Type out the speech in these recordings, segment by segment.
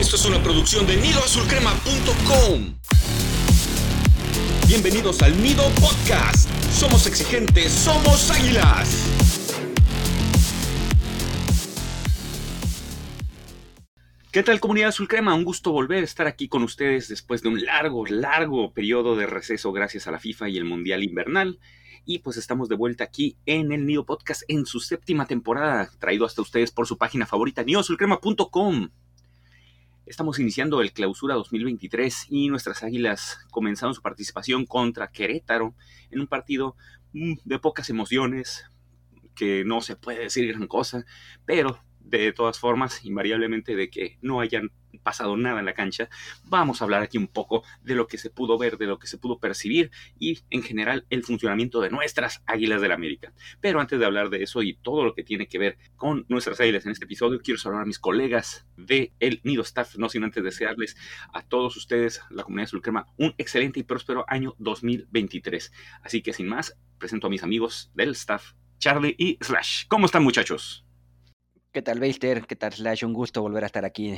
Esto es una producción de nidoazulcrema.com. Bienvenidos al Nido Podcast. Somos exigentes, somos águilas. ¿Qué tal comunidad azul crema? Un gusto volver a estar aquí con ustedes después de un largo, largo periodo de receso gracias a la FIFA y el Mundial Invernal. Y pues estamos de vuelta aquí en el Nido Podcast en su séptima temporada, traído hasta ustedes por su página favorita, nidoazulcrema.com. Estamos iniciando el clausura 2023 y nuestras águilas comenzaron su participación contra Querétaro en un partido mm, de pocas emociones, que no se puede decir gran cosa, pero de todas formas, invariablemente de que no hayan pasado nada en la cancha, vamos a hablar aquí un poco de lo que se pudo ver, de lo que se pudo percibir y en general el funcionamiento de nuestras Águilas del América. Pero antes de hablar de eso y todo lo que tiene que ver con nuestras Águilas en este episodio, quiero saludar a mis colegas de El Nido Staff, no sin antes desearles a todos ustedes, la comunidad Sulcrema, un excelente y próspero año 2023. Así que sin más, presento a mis amigos del staff, Charlie y Slash. ¿Cómo están muchachos? ¿Qué tal, Beister? ¿Qué tal, Slash? Un gusto volver a estar aquí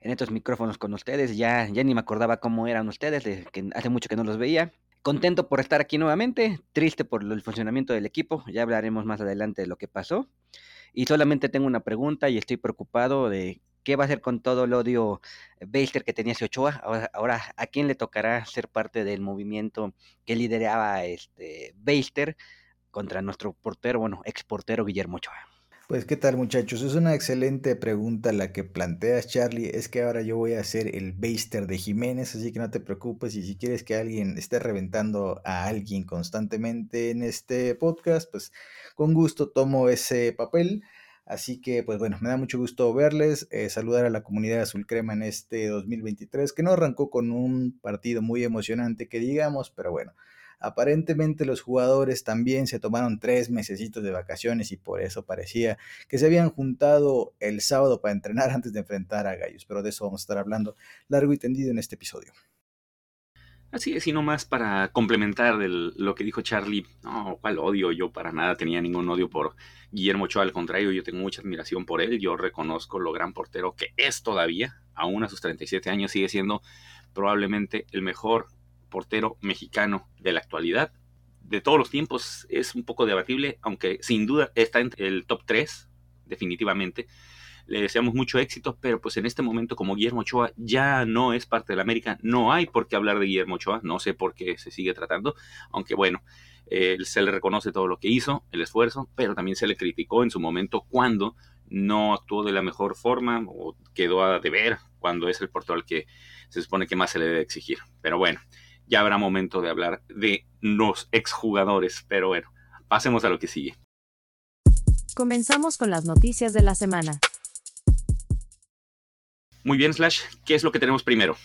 en estos micrófonos con ustedes. Ya, ya ni me acordaba cómo eran ustedes, que hace mucho que no los veía. Contento por estar aquí nuevamente, triste por el funcionamiento del equipo. Ya hablaremos más adelante de lo que pasó. Y solamente tengo una pregunta y estoy preocupado de qué va a hacer con todo el odio Beister que tenía ese Ochoa. Ahora, ahora, ¿a quién le tocará ser parte del movimiento que lideraba este Beister contra nuestro portero, bueno, ex portero Guillermo Ochoa? Pues qué tal muchachos, es una excelente pregunta la que planteas Charlie, es que ahora yo voy a ser el baster de Jiménez, así que no te preocupes y si quieres que alguien esté reventando a alguien constantemente en este podcast, pues con gusto tomo ese papel. Así que, pues bueno, me da mucho gusto verles, eh, saludar a la comunidad azul crema en este 2023, que no arrancó con un partido muy emocionante, que digamos, pero bueno, Aparentemente los jugadores también se tomaron tres mesecitos de vacaciones y por eso parecía que se habían juntado el sábado para entrenar antes de enfrentar a Gallos, pero de eso vamos a estar hablando largo y tendido en este episodio. Así es, y no más para complementar lo que dijo Charlie, no, cuál odio, yo para nada tenía ningún odio por Guillermo Ochoa, al contrario, yo tengo mucha admiración por él, yo reconozco lo gran portero que es todavía, aún a sus 37 años sigue siendo probablemente el mejor portero mexicano de la actualidad. De todos los tiempos es un poco debatible, aunque sin duda está en el top 3, definitivamente. Le deseamos mucho éxito, pero pues en este momento como Guillermo Ochoa ya no es parte de la América, no hay por qué hablar de Guillermo Ochoa, no sé por qué se sigue tratando, aunque bueno, se le reconoce todo lo que hizo, el esfuerzo, pero también se le criticó en su momento cuando no actuó de la mejor forma o quedó a deber cuando es el portero al que se supone que más se le debe exigir. Pero bueno, ya habrá momento de hablar de los exjugadores, pero bueno, pasemos a lo que sigue. Comenzamos con las noticias de la semana. Muy bien, Slash, ¿qué es lo que tenemos primero?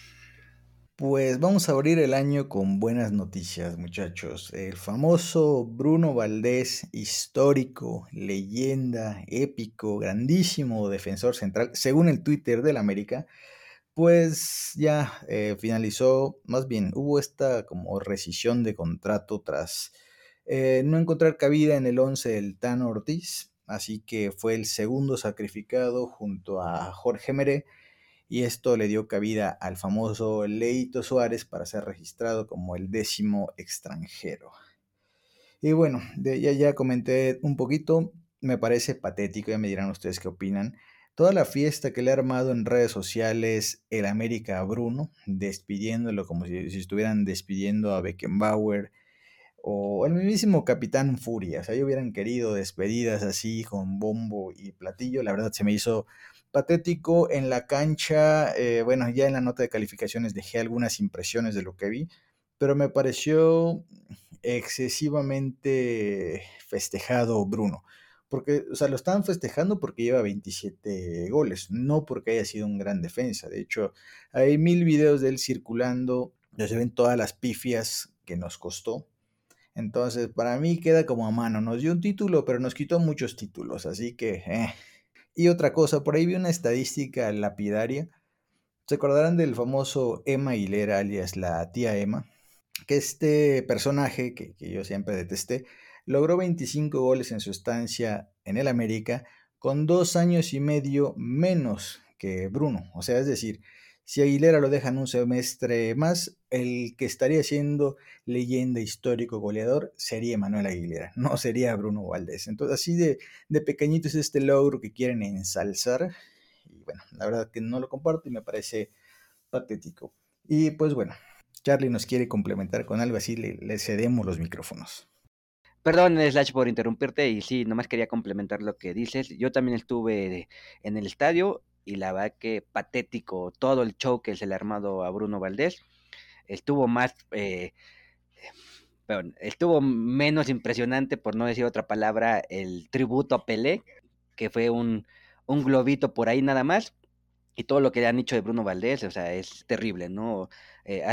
Pues vamos a abrir el año con buenas noticias, muchachos. El famoso Bruno Valdés, histórico, leyenda, épico, grandísimo defensor central, según el Twitter del América, pues ya eh, finalizó, más bien hubo esta como rescisión de contrato tras eh, no encontrar cabida en el 11 del Tan Ortiz, así que fue el segundo sacrificado junto a Jorge Meré y esto le dio cabida al famoso Leito Suárez para ser registrado como el décimo extranjero. Y bueno, ya, ya comenté un poquito, me parece patético, ya me dirán ustedes qué opinan toda la fiesta que le ha armado en redes sociales el América a Bruno, despidiéndolo como si, estuvieran despidiendo a Beckenbauer o el mismísimo Capitán Furia. O sea, hubieran querido despedidas así con bombo y platillo. La verdad se me hizo patético en la cancha. Eh, bueno, ya en la nota de calificaciones dejé algunas impresiones de lo que vi, pero me pareció excesivamente festejado Bruno porque, o sea, lo estaban festejando porque lleva 27 goles, no porque haya sido un gran defensa. De hecho, hay mil videos de él circulando, ya se ven todas las pifias que nos costó. Entonces, para mí queda como a mano. Nos dio un título, pero nos quitó muchos títulos, así que... Eh. Y otra cosa, por ahí vi una estadística lapidaria. ¿Se acordarán del famoso Emma Hilera, alias la tía Emma? Que este personaje, que, que yo siempre detesté, logró 25 goles en su estancia en el América con dos años y medio menos que Bruno. O sea, es decir, si Aguilera lo dejan un semestre más, el que estaría siendo leyenda histórico goleador sería Manuel Aguilera, no sería Bruno Valdés. Entonces, así de, de pequeñito es este logro que quieren ensalzar. Y bueno, la verdad que no lo comparto y me parece patético. Y pues bueno, Charlie nos quiere complementar con algo así, le, cedemos los micrófonos. Perdón, Slash, por interrumpirte y sí, nomás quería complementar lo que dices. Yo también estuve en el estadio y la verdad que patético todo el show que se le ha armado a Bruno Valdés. Estuvo más, eh, estuvo menos impresionante, por no decir otra palabra, el tributo a Pelé, que fue un, un globito por ahí nada más. Y todo lo que han dicho de Bruno Valdés, o sea, es terrible, ¿no? Eh,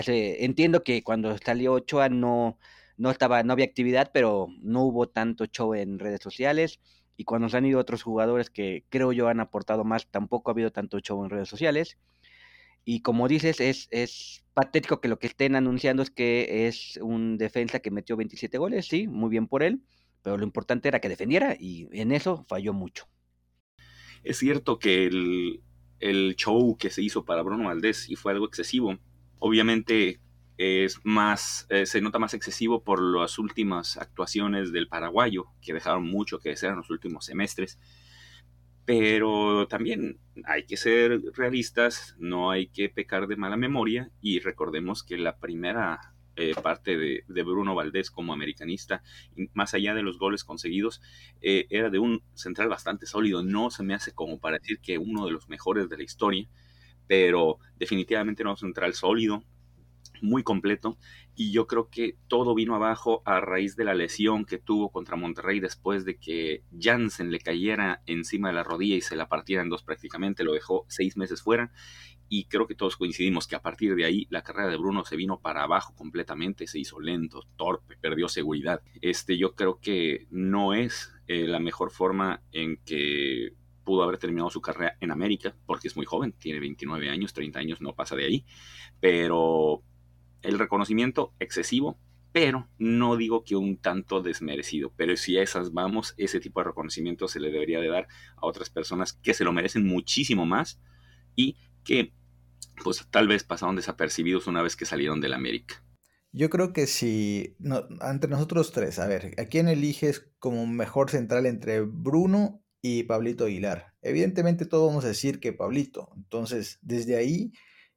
entiendo que cuando salió Ochoa no, no estaba, no había actividad, pero no hubo tanto show en redes sociales y cuando se han ido otros jugadores que creo yo han aportado más, tampoco ha habido tanto show en redes sociales. Y como dices, es, es patético que lo que estén anunciando es que es un defensa que metió 27 goles, sí, muy bien por él, pero lo importante era que defendiera y en eso falló mucho. Es cierto que el, el show que se hizo para Bruno Valdés y fue algo excesivo. Obviamente es más, eh, se nota más excesivo por las últimas actuaciones del paraguayo, que dejaron mucho que desear en los últimos semestres. Pero también hay que ser realistas, no hay que pecar de mala memoria y recordemos que la primera eh, parte de, Bruno Valdés como americanista, más allá de los goles conseguidos, eh, era de un central bastante sólido. No se me hace como para decir que uno de los mejores de la historia, pero definitivamente no un central sólido, muy completo y yo creo que todo vino abajo a raíz de la lesión que tuvo contra Monterrey después de que Jansen le cayera encima de la rodilla y se la partiera en dos prácticamente, lo dejó seis meses fuera y creo que todos coincidimos que a partir de ahí la carrera de Bruno se vino para abajo completamente, se hizo lento, torpe, perdió seguridad. Este yo creo que no es eh, la mejor forma en que pudo haber terminado su carrera en América, porque es muy joven, tiene 29 años, 30 años, no pasa de ahí, pero el reconocimiento excesivo, pero no digo que un tanto desmerecido. Pero si a esas vamos, ese tipo de reconocimiento se le debería de dar a otras personas que se lo merecen muchísimo más y que pues tal vez pasaron desapercibidos una vez que salieron del América. Yo creo que si no, entre nosotros tres, a ver, ¿a quién eliges como mejor central entre Bruno y Pablito Aguilar? Evidentemente todos vamos a decir que Pablito. Entonces, desde ahí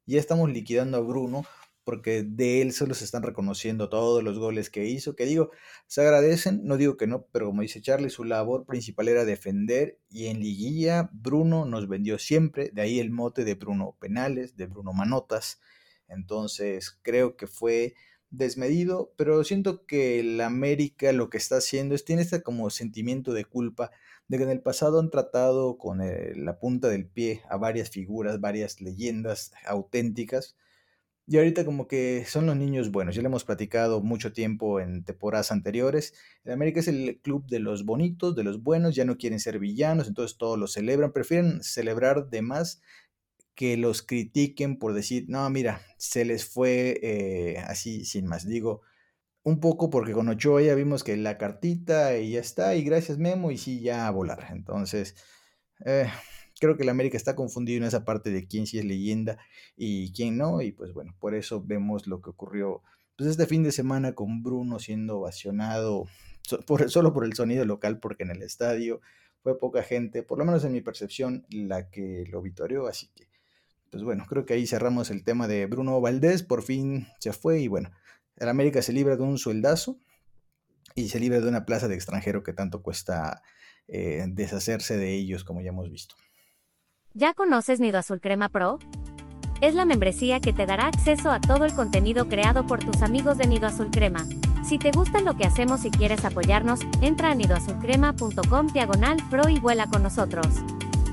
ya estamos liquidando a Bruno porque de él solo se están reconociendo todos los goles que hizo, que digo, se agradecen, no digo que no, pero como dice Charlie, su labor principal era defender y en liguilla Bruno nos vendió siempre, de ahí el mote de Bruno Penales, de Bruno Manotas, entonces creo que fue desmedido, pero siento que el América lo que está haciendo es, tiene este como sentimiento de culpa de que en el pasado han tratado con eh, la punta del pie a varias figuras, varias leyendas auténticas, y ahorita como que son los niños buenos, ya lo hemos platicado mucho tiempo en temporadas anteriores. El América es el club de los bonitos, de los buenos, ya no quieren ser villanos, entonces todos lo celebran, prefieren celebrar de más que los critiquen por decir, no, mira, se les fue eh, así sin más. Digo, un poco porque con Ochoa ya vimos que la cartita y ya está, y gracias Memo, y sí, ya a volar. Entonces, eh, creo que el América está confundido en esa parte de quién sí es leyenda y quién no, y pues bueno, por eso vemos lo que ocurrió pues este fin de semana con Bruno siendo ovacionado solo por el sonido local, porque en el estadio fue poca gente, por lo menos en mi percepción, la que lo vitoreó, así que pues bueno, creo que ahí cerramos el tema de Bruno Valdés, por fin se fue y bueno, el América se libra de un sueldazo y se libra de una plaza de extranjero que tanto cuesta eh, deshacerse de ellos, como ya hemos visto. ¿Ya conoces Nido Azul Crema Pro? Es la membresía que te dará acceso a todo el contenido creado por tus amigos de Nido Azul Crema. Si te gusta lo que hacemos y quieres apoyarnos, entra a nidoazulcrema.com diagonal pro y vuela con nosotros.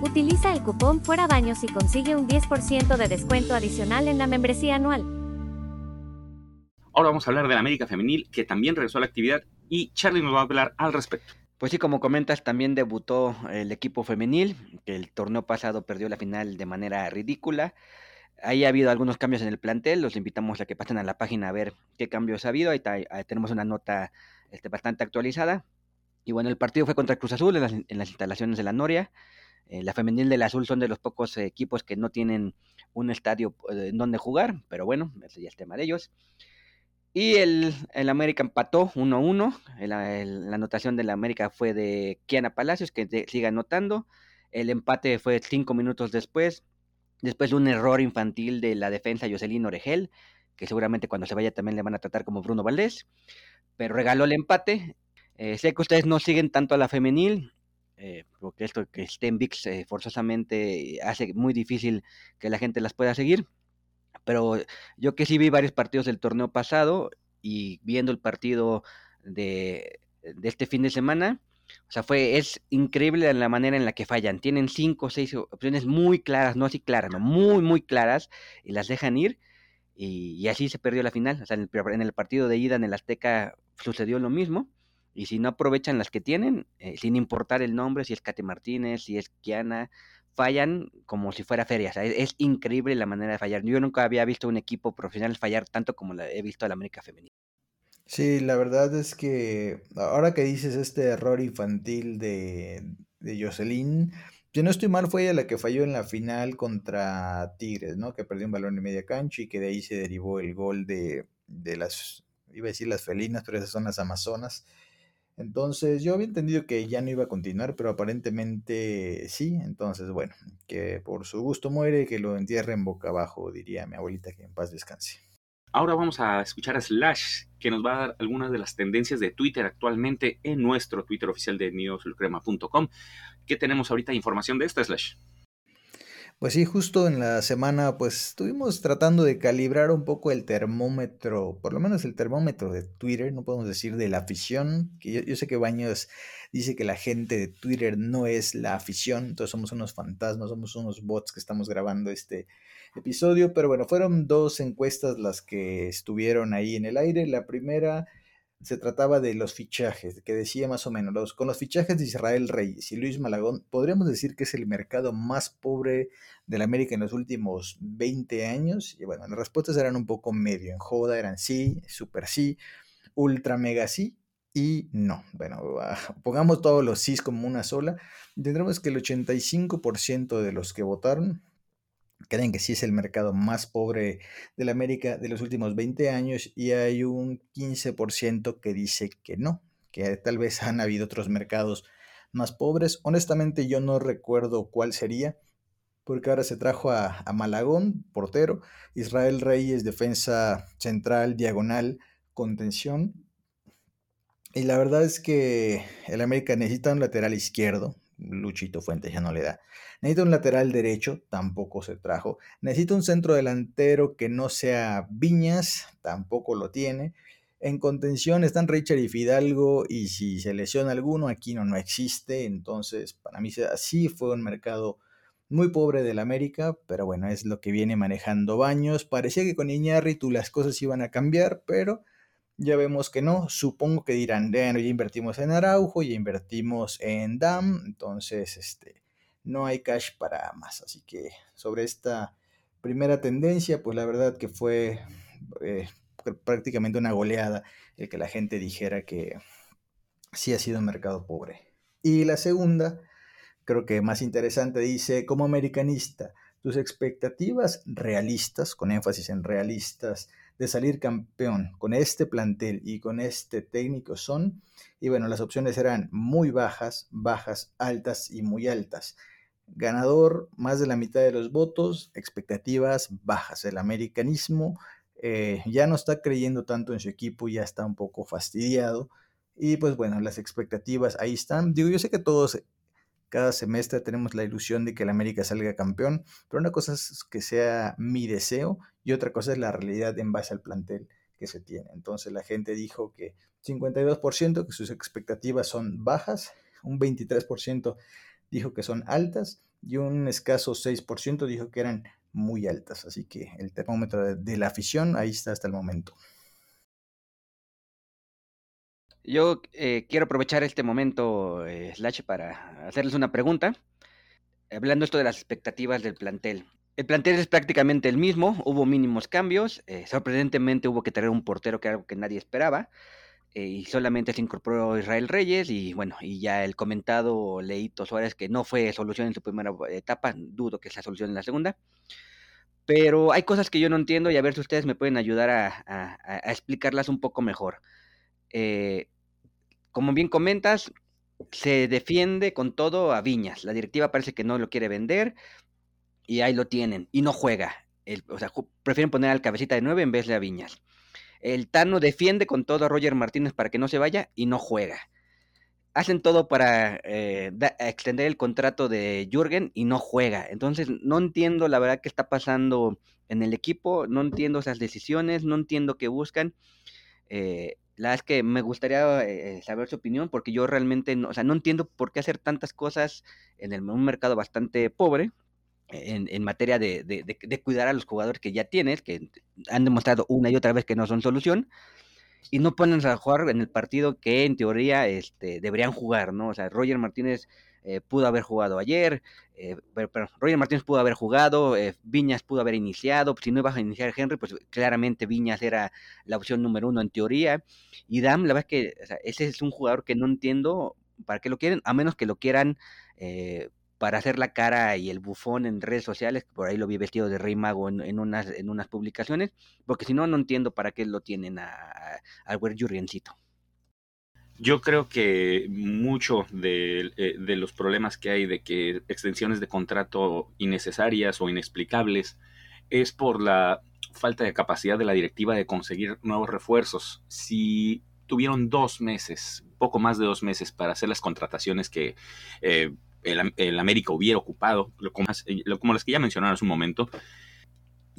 Utiliza el cupón Fuera Baños y consigue un 10% de descuento adicional en la membresía anual. Ahora vamos a hablar de la América Femenil, que también regresó a la actividad, y Charlie nos va a hablar al respecto. Pues sí, como comentas, también debutó el equipo femenil, que el torneo pasado perdió la final de manera ridícula. Ahí ha habido algunos cambios en el plantel, los invitamos a que pasen a la página a ver qué cambios ha habido. Ahí, tenemos una nota este, bastante actualizada. Y bueno, el partido fue contra Cruz Azul en las, instalaciones de la Noria. Eh, la femenil del Azul son de los pocos equipos que no tienen un estadio en donde jugar, pero bueno, ese ya es tema de ellos. Y el, el América empató 1-1. La anotación del América fue de Kiana Palacios, que sigue anotando. El empate fue cinco minutos después. Después de un error infantil de la defensa Jocelyn Oregel, que seguramente cuando se vaya también le van a tratar como Bruno Valdés. Pero regaló el empate. Eh, sé que ustedes no siguen tanto a la femenil, eh, porque esto que estén VIX eh, forzosamente hace muy difícil que la gente las pueda seguir. Pero yo que sí vi varios partidos del torneo pasado y viendo el partido de, este fin de semana, o sea, fue, es increíble la manera en la que fallan. Tienen cinco o seis opciones muy claras, no así claras, no, muy, muy claras, y las dejan ir. Y, así se perdió la final. O sea, en el, en el, partido de ida en el Azteca sucedió lo mismo. Y si no aprovechan las que tienen, eh, sin importar el nombre, si es Kate Martínez, si es Kiana, fallan como si fuera feria. es, increíble la manera de fallar. Yo nunca había visto un equipo profesional fallar tanto como la he visto a la América Femenina. Sí, la verdad es que ahora que dices este error infantil de, de Jocelyn, si no estoy mal, fue ella la que falló en la final contra Tigres, ¿no? Que perdió un balón en media cancha y que de ahí se derivó el gol de, de las, iba a decir las felinas, pero esas son las amazonas. Entonces yo había entendido que ya no iba a continuar, pero aparentemente sí. Entonces, bueno, que por su gusto muere, que lo entierren boca abajo, diría mi abuelita, que en paz descanse. Ahora vamos a escuchar a Slash, que nos va a dar algunas de las tendencias de Twitter actualmente en nuestro Twitter oficial de neosulcrema.com. ¿Qué tenemos ahorita información de esta, Slash? Pues sí, justo en la semana, pues estuvimos tratando de calibrar un poco el termómetro, por lo menos el termómetro de Twitter, no podemos decir de la afición, que yo, sé que Baños dice que la gente de Twitter no es la afición, entonces somos unos fantasmas, somos unos bots que estamos grabando este episodio, pero bueno, fueron dos encuestas las que estuvieron ahí en el aire. La primera se trataba de los fichajes, que decía más o menos, los, con los fichajes de Israel Reyes y Luis Malagón, podríamos decir que es el mercado más pobre de la América en los últimos 20 años. Y bueno, las respuestas eran un poco medio en joda, eran sí, super sí, ultra mega sí y no. Bueno, pongamos todos los sí como una sola. Tendremos que el 85% de los que votaron creen que sí es el mercado más pobre de la América de los últimos 20 años y hay un 15% que dice que no, que tal vez han habido otros mercados más pobres. Honestamente yo no recuerdo cuál sería, porque ahora se trajo a, Malagón, portero, Israel Reyes, defensa central, diagonal, contención. Y la verdad es que el América necesita un lateral izquierdo, Luchito Fuentes ya no le da. Necesita un lateral derecho, tampoco se trajo. Necesita un centro delantero que no sea Viñas, tampoco lo tiene. En contención están Richard y Fidalgo y si se lesiona alguno, aquí no, existe. Entonces, para mí así fue un mercado muy pobre del América, pero bueno, es lo que viene manejando Baños. Parecía que con Iñárritu las cosas iban a cambiar, pero ya vemos que no, supongo que dirán, bueno, ya invertimos en Araujo, ya invertimos en DAM, entonces este, no hay cash para más. Así que sobre esta primera tendencia, pues la verdad que fue eh, prácticamente una goleada el que la gente dijera que sí ha sido un mercado pobre. Y la segunda, creo que más interesante, dice, como americanista, tus expectativas realistas, con énfasis en realistas, de salir campeón con este plantel y con este técnico son, y bueno, las opciones eran muy bajas, bajas, altas y muy altas. Ganador, más de la mitad de los votos, expectativas bajas. El americanismo eh, ya no está creyendo tanto en su equipo, ya está un poco fastidiado. Y pues bueno, las expectativas ahí están. Digo, yo sé que todos cada semestre tenemos la ilusión de que el América salga campeón, pero una cosa es que sea mi deseo y otra cosa es la realidad en base al plantel que se tiene. Entonces la gente dijo que 52% que sus expectativas son bajas, un 23% dijo que son altas y un escaso 6% dijo que eran muy altas. Así que el termómetro de, la afición ahí está hasta el momento. Yo eh, quiero aprovechar este momento, eh, Slash, para hacerles una pregunta. Hablando esto de las expectativas del plantel. El plantel es prácticamente el mismo, hubo mínimos cambios, eh, sorprendentemente hubo que traer un portero que era algo que nadie esperaba. eh, y solamente se incorporó Israel Reyes y bueno, y ya el comentado Leito Suárez que no fue solución en su primera etapa, dudo que sea solución en la segunda. Pero hay cosas que yo no entiendo y a ver si ustedes me pueden ayudar a, explicarlas un poco mejor. Eh, como bien comentas, se defiende con todo a Viñas. La directiva parece que no lo quiere vender y ahí lo tienen y no juega. o sea, prefieren poner al cabecita de nueve en vez de a Viñas. El Tano defiende con todo a Roger Martínez para que no se vaya y no juega. Hacen todo para eh, extender el contrato de Jürgen y no juega. Entonces, no entiendo la verdad qué está pasando en el equipo, no entiendo esas decisiones, no entiendo qué buscan. Eh, la es que me gustaría eh, saber su opinión porque yo realmente no, o sea, no entiendo por qué hacer tantas cosas en un mercado bastante pobre, en, materia de, cuidar a los jugadores que ya tienes, que han demostrado una y otra vez que no son solución, y no ponen a jugar en el partido que en teoría este, deberían jugar, ¿no? O sea, Roger Martínez eh, pudo haber jugado ayer, eh, pero, Roger Martínez pudo haber jugado, eh, Viñas pudo haber iniciado, si no iba a iniciar Henry, pues claramente Viñas era la opción número uno en teoría, y Dam, la verdad es que ese es un jugador que no entiendo para qué lo quieren, a menos que lo quieran para hacer la cara y el bufón en redes sociales, por ahí lo vi vestido de rey mago en, unas, en unas publicaciones, porque si no, no entiendo para qué lo tienen a, al güey Jurgencito. Yo creo que mucho de, eh, de, los problemas que hay de que extensiones de contrato innecesarias o inexplicables es por la falta de capacidad de la directiva de conseguir nuevos refuerzos. Si tuvieron dos meses, poco más de dos meses para hacer las contrataciones que eh, el, América hubiera ocupado, como, como las que ya mencionaron hace un momento,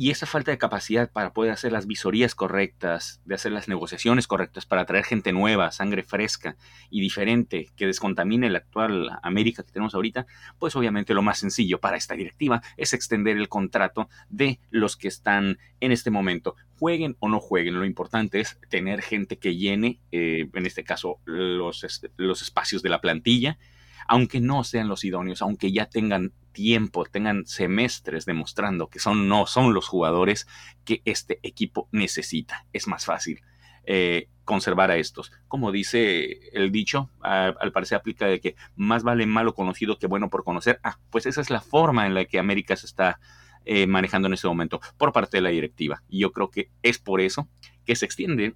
y esa falta de capacidad para poder hacer las visorías correctas, de hacer las negociaciones correctas, para traer gente nueva, sangre fresca y diferente que descontamine la actual América que tenemos ahorita, pues obviamente lo más sencillo para esta directiva es extender el contrato de los que están en este momento. Jueguen o no jueguen, lo importante es tener gente que llene, eh, en este caso, los, los espacios de la plantilla aunque no sean los idóneos, aunque ya tengan tiempo, tengan semestres demostrando que son, no son los jugadores que este equipo necesita. Es más fácil eh, conservar a estos. Como dice el dicho, al parecer aplica de que más vale malo conocido que bueno por conocer. Ah, pues esa es la forma en la que América se está eh, manejando en este momento por parte de la directiva. Y yo creo que es por eso que se extiende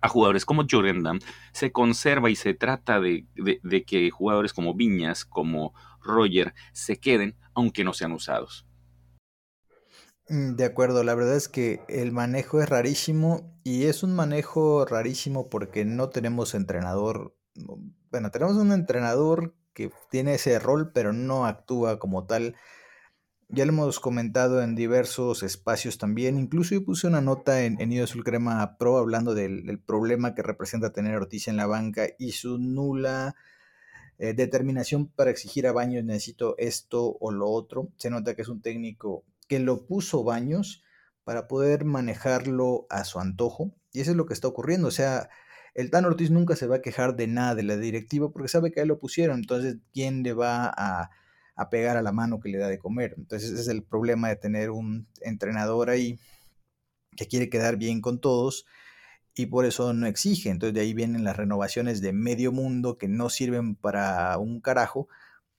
a jugadores como Jordan se conserva y se trata de, que jugadores como Viñas, como Roger, se queden aunque no sean usados. Mm, de acuerdo, la verdad es que el manejo es rarísimo y es un manejo rarísimo porque no tenemos entrenador, bueno, tenemos un entrenador que tiene ese rol pero no actúa como tal ya lo hemos comentado en diversos espacios también. Incluso yo puse una nota en, en Azul Crema Pro hablando del, problema que representa tener Ortiz en la banca y su nula eh, determinación para exigir a Baños necesito esto o lo otro. Se nota que es un técnico que lo puso Baños para poder manejarlo a su antojo. Y eso es lo que está ocurriendo. O sea, el Tan Ortiz nunca se va a quejar de nada de la directiva porque sabe que a él lo pusieron. Entonces, ¿quién le va a a pegar a la mano que le da de comer. Entonces ese es el problema de tener un entrenador ahí que quiere quedar bien con todos y por eso no exige. Entonces de ahí vienen las renovaciones de medio mundo que no sirven para un carajo,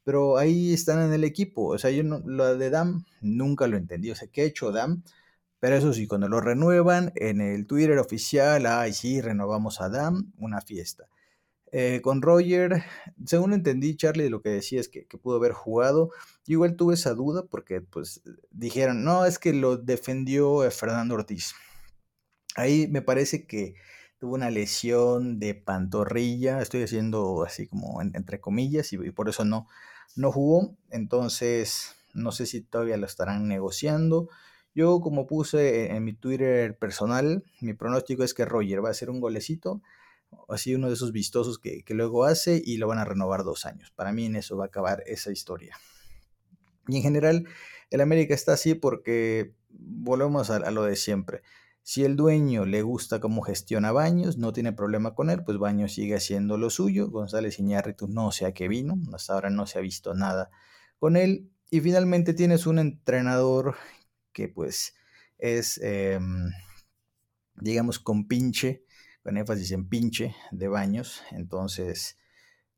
pero ahí están en el equipo. O sea, yo no, lo de Dam nunca lo entendí. O sea, ¿qué ha hecho Dam? Pero eso sí, cuando lo renuevan en el Twitter oficial, ay, sí, renovamos a Dam, una fiesta. Eh, con Roger, según entendí, Charlie, lo que decía es que, pudo haber jugado. Yo igual tuve esa duda porque pues dijeron, no, es que lo defendió eh, Fernando Ortiz. Ahí me parece que tuvo una lesión de pantorrilla, estoy haciendo así como entre comillas, y, por eso no, no jugó. Entonces, no sé si todavía lo estarán negociando. Yo, como puse en mi Twitter personal, mi pronóstico es que Roger va a hacer un golecito así uno de esos vistosos que, luego hace y lo van a renovar dos años. Para mí en eso va a acabar esa historia. Y en general, el América está así porque volvemos a, lo de siempre. Si el dueño le gusta cómo gestiona Baños, no tiene problema con él, pues Baños sigue haciendo lo suyo. González Iñárritu no sé a qué vino, hasta ahora no se ha visto nada con él. Y finalmente tienes un entrenador que pues es, em, digamos, con pinche con énfasis en pinche de Baños. Entonces,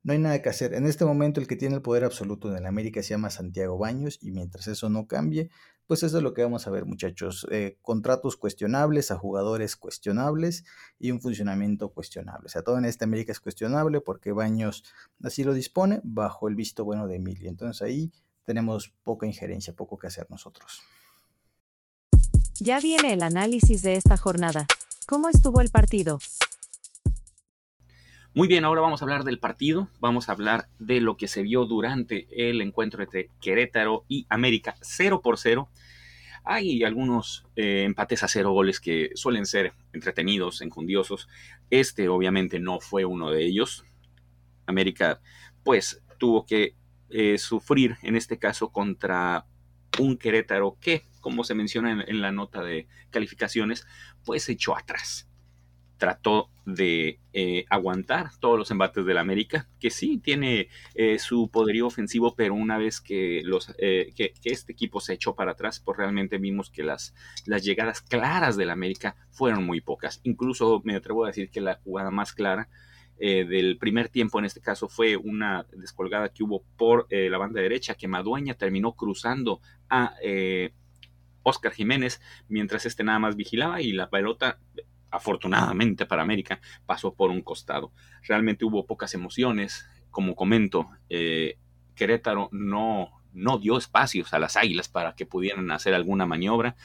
no hay nada que hacer. En este momento el que tiene el poder absoluto en el América se llama Santiago Baños y mientras eso no cambie, pues eso es lo que vamos a ver muchachos. Eh, contratos cuestionables a jugadores cuestionables y un funcionamiento cuestionable. O sea, todo en esta América es cuestionable porque Baños así lo dispone bajo el visto bueno de Emilio. Entonces ahí tenemos poca injerencia, poco que hacer nosotros. Ya viene el análisis de esta jornada. ¿Cómo estuvo el partido? Muy bien, ahora vamos a hablar del partido, vamos a hablar de lo que se vio durante el encuentro entre Querétaro y América 0 por 0. Hay algunos eh, empates a cero goles que suelen ser entretenidos, enjundiosos. Este obviamente no fue uno de ellos. América pues tuvo que eh, sufrir en este caso contra un Querétaro que, como se menciona en, la nota de calificaciones, pues echó atrás. Trató de eh, aguantar todos los embates del América, que sí tiene eh, su poderío ofensivo, pero una vez que, los, que, este equipo se echó para atrás, pues realmente vimos que las, las llegadas claras del América fueron muy pocas. Incluso me atrevo a decir que la jugada más clara eh, del primer tiempo, en este caso fue una descolgada que hubo por eh, la banda derecha, que Madueña terminó cruzando a Oscar eh, Jiménez, mientras este nada más vigilaba y la pelota, afortunadamente para América, pasó por un costado. Realmente hubo pocas emociones, como comento, Querétaro no, no dio espacios a las águilas para que pudieran hacer alguna maniobra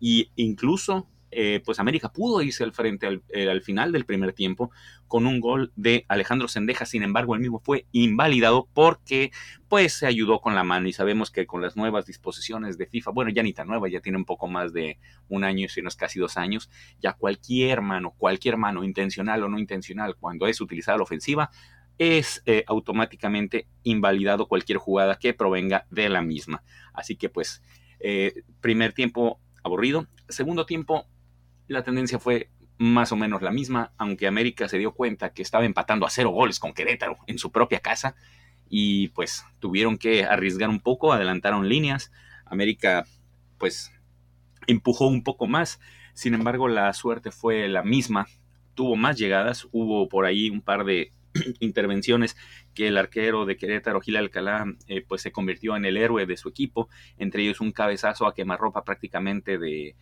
y incluso eh, pues América pudo irse al frente eh, al, final del primer tiempo con un gol de Alejandro Sendeja, sin embargo el mismo fue invalidado porque pues se ayudó con la mano y sabemos que con las nuevas disposiciones de FIFA, bueno ya ni tan nueva, ya tiene un poco más de un año, si no es casi dos años, ya cualquier mano, cualquier mano, intencional o no intencional, cuando es utilizada la ofensiva, es eh, automáticamente invalidado cualquier jugada que provenga de la misma. Así que pues, primer tiempo aburrido, segundo tiempo la tendencia fue más o menos la misma, aunque América se dio cuenta que estaba empatando a cero goles con Querétaro en su propia casa y pues tuvieron que arriesgar un poco, adelantaron líneas, América pues empujó un poco más, sin embargo la suerte fue la misma, tuvo más llegadas, hubo por ahí un par de intervenciones que el arquero de Querétaro, Gil Alcalá, eh, pues se convirtió en el héroe de su equipo, entre ellos un cabezazo a quemarropa prácticamente de,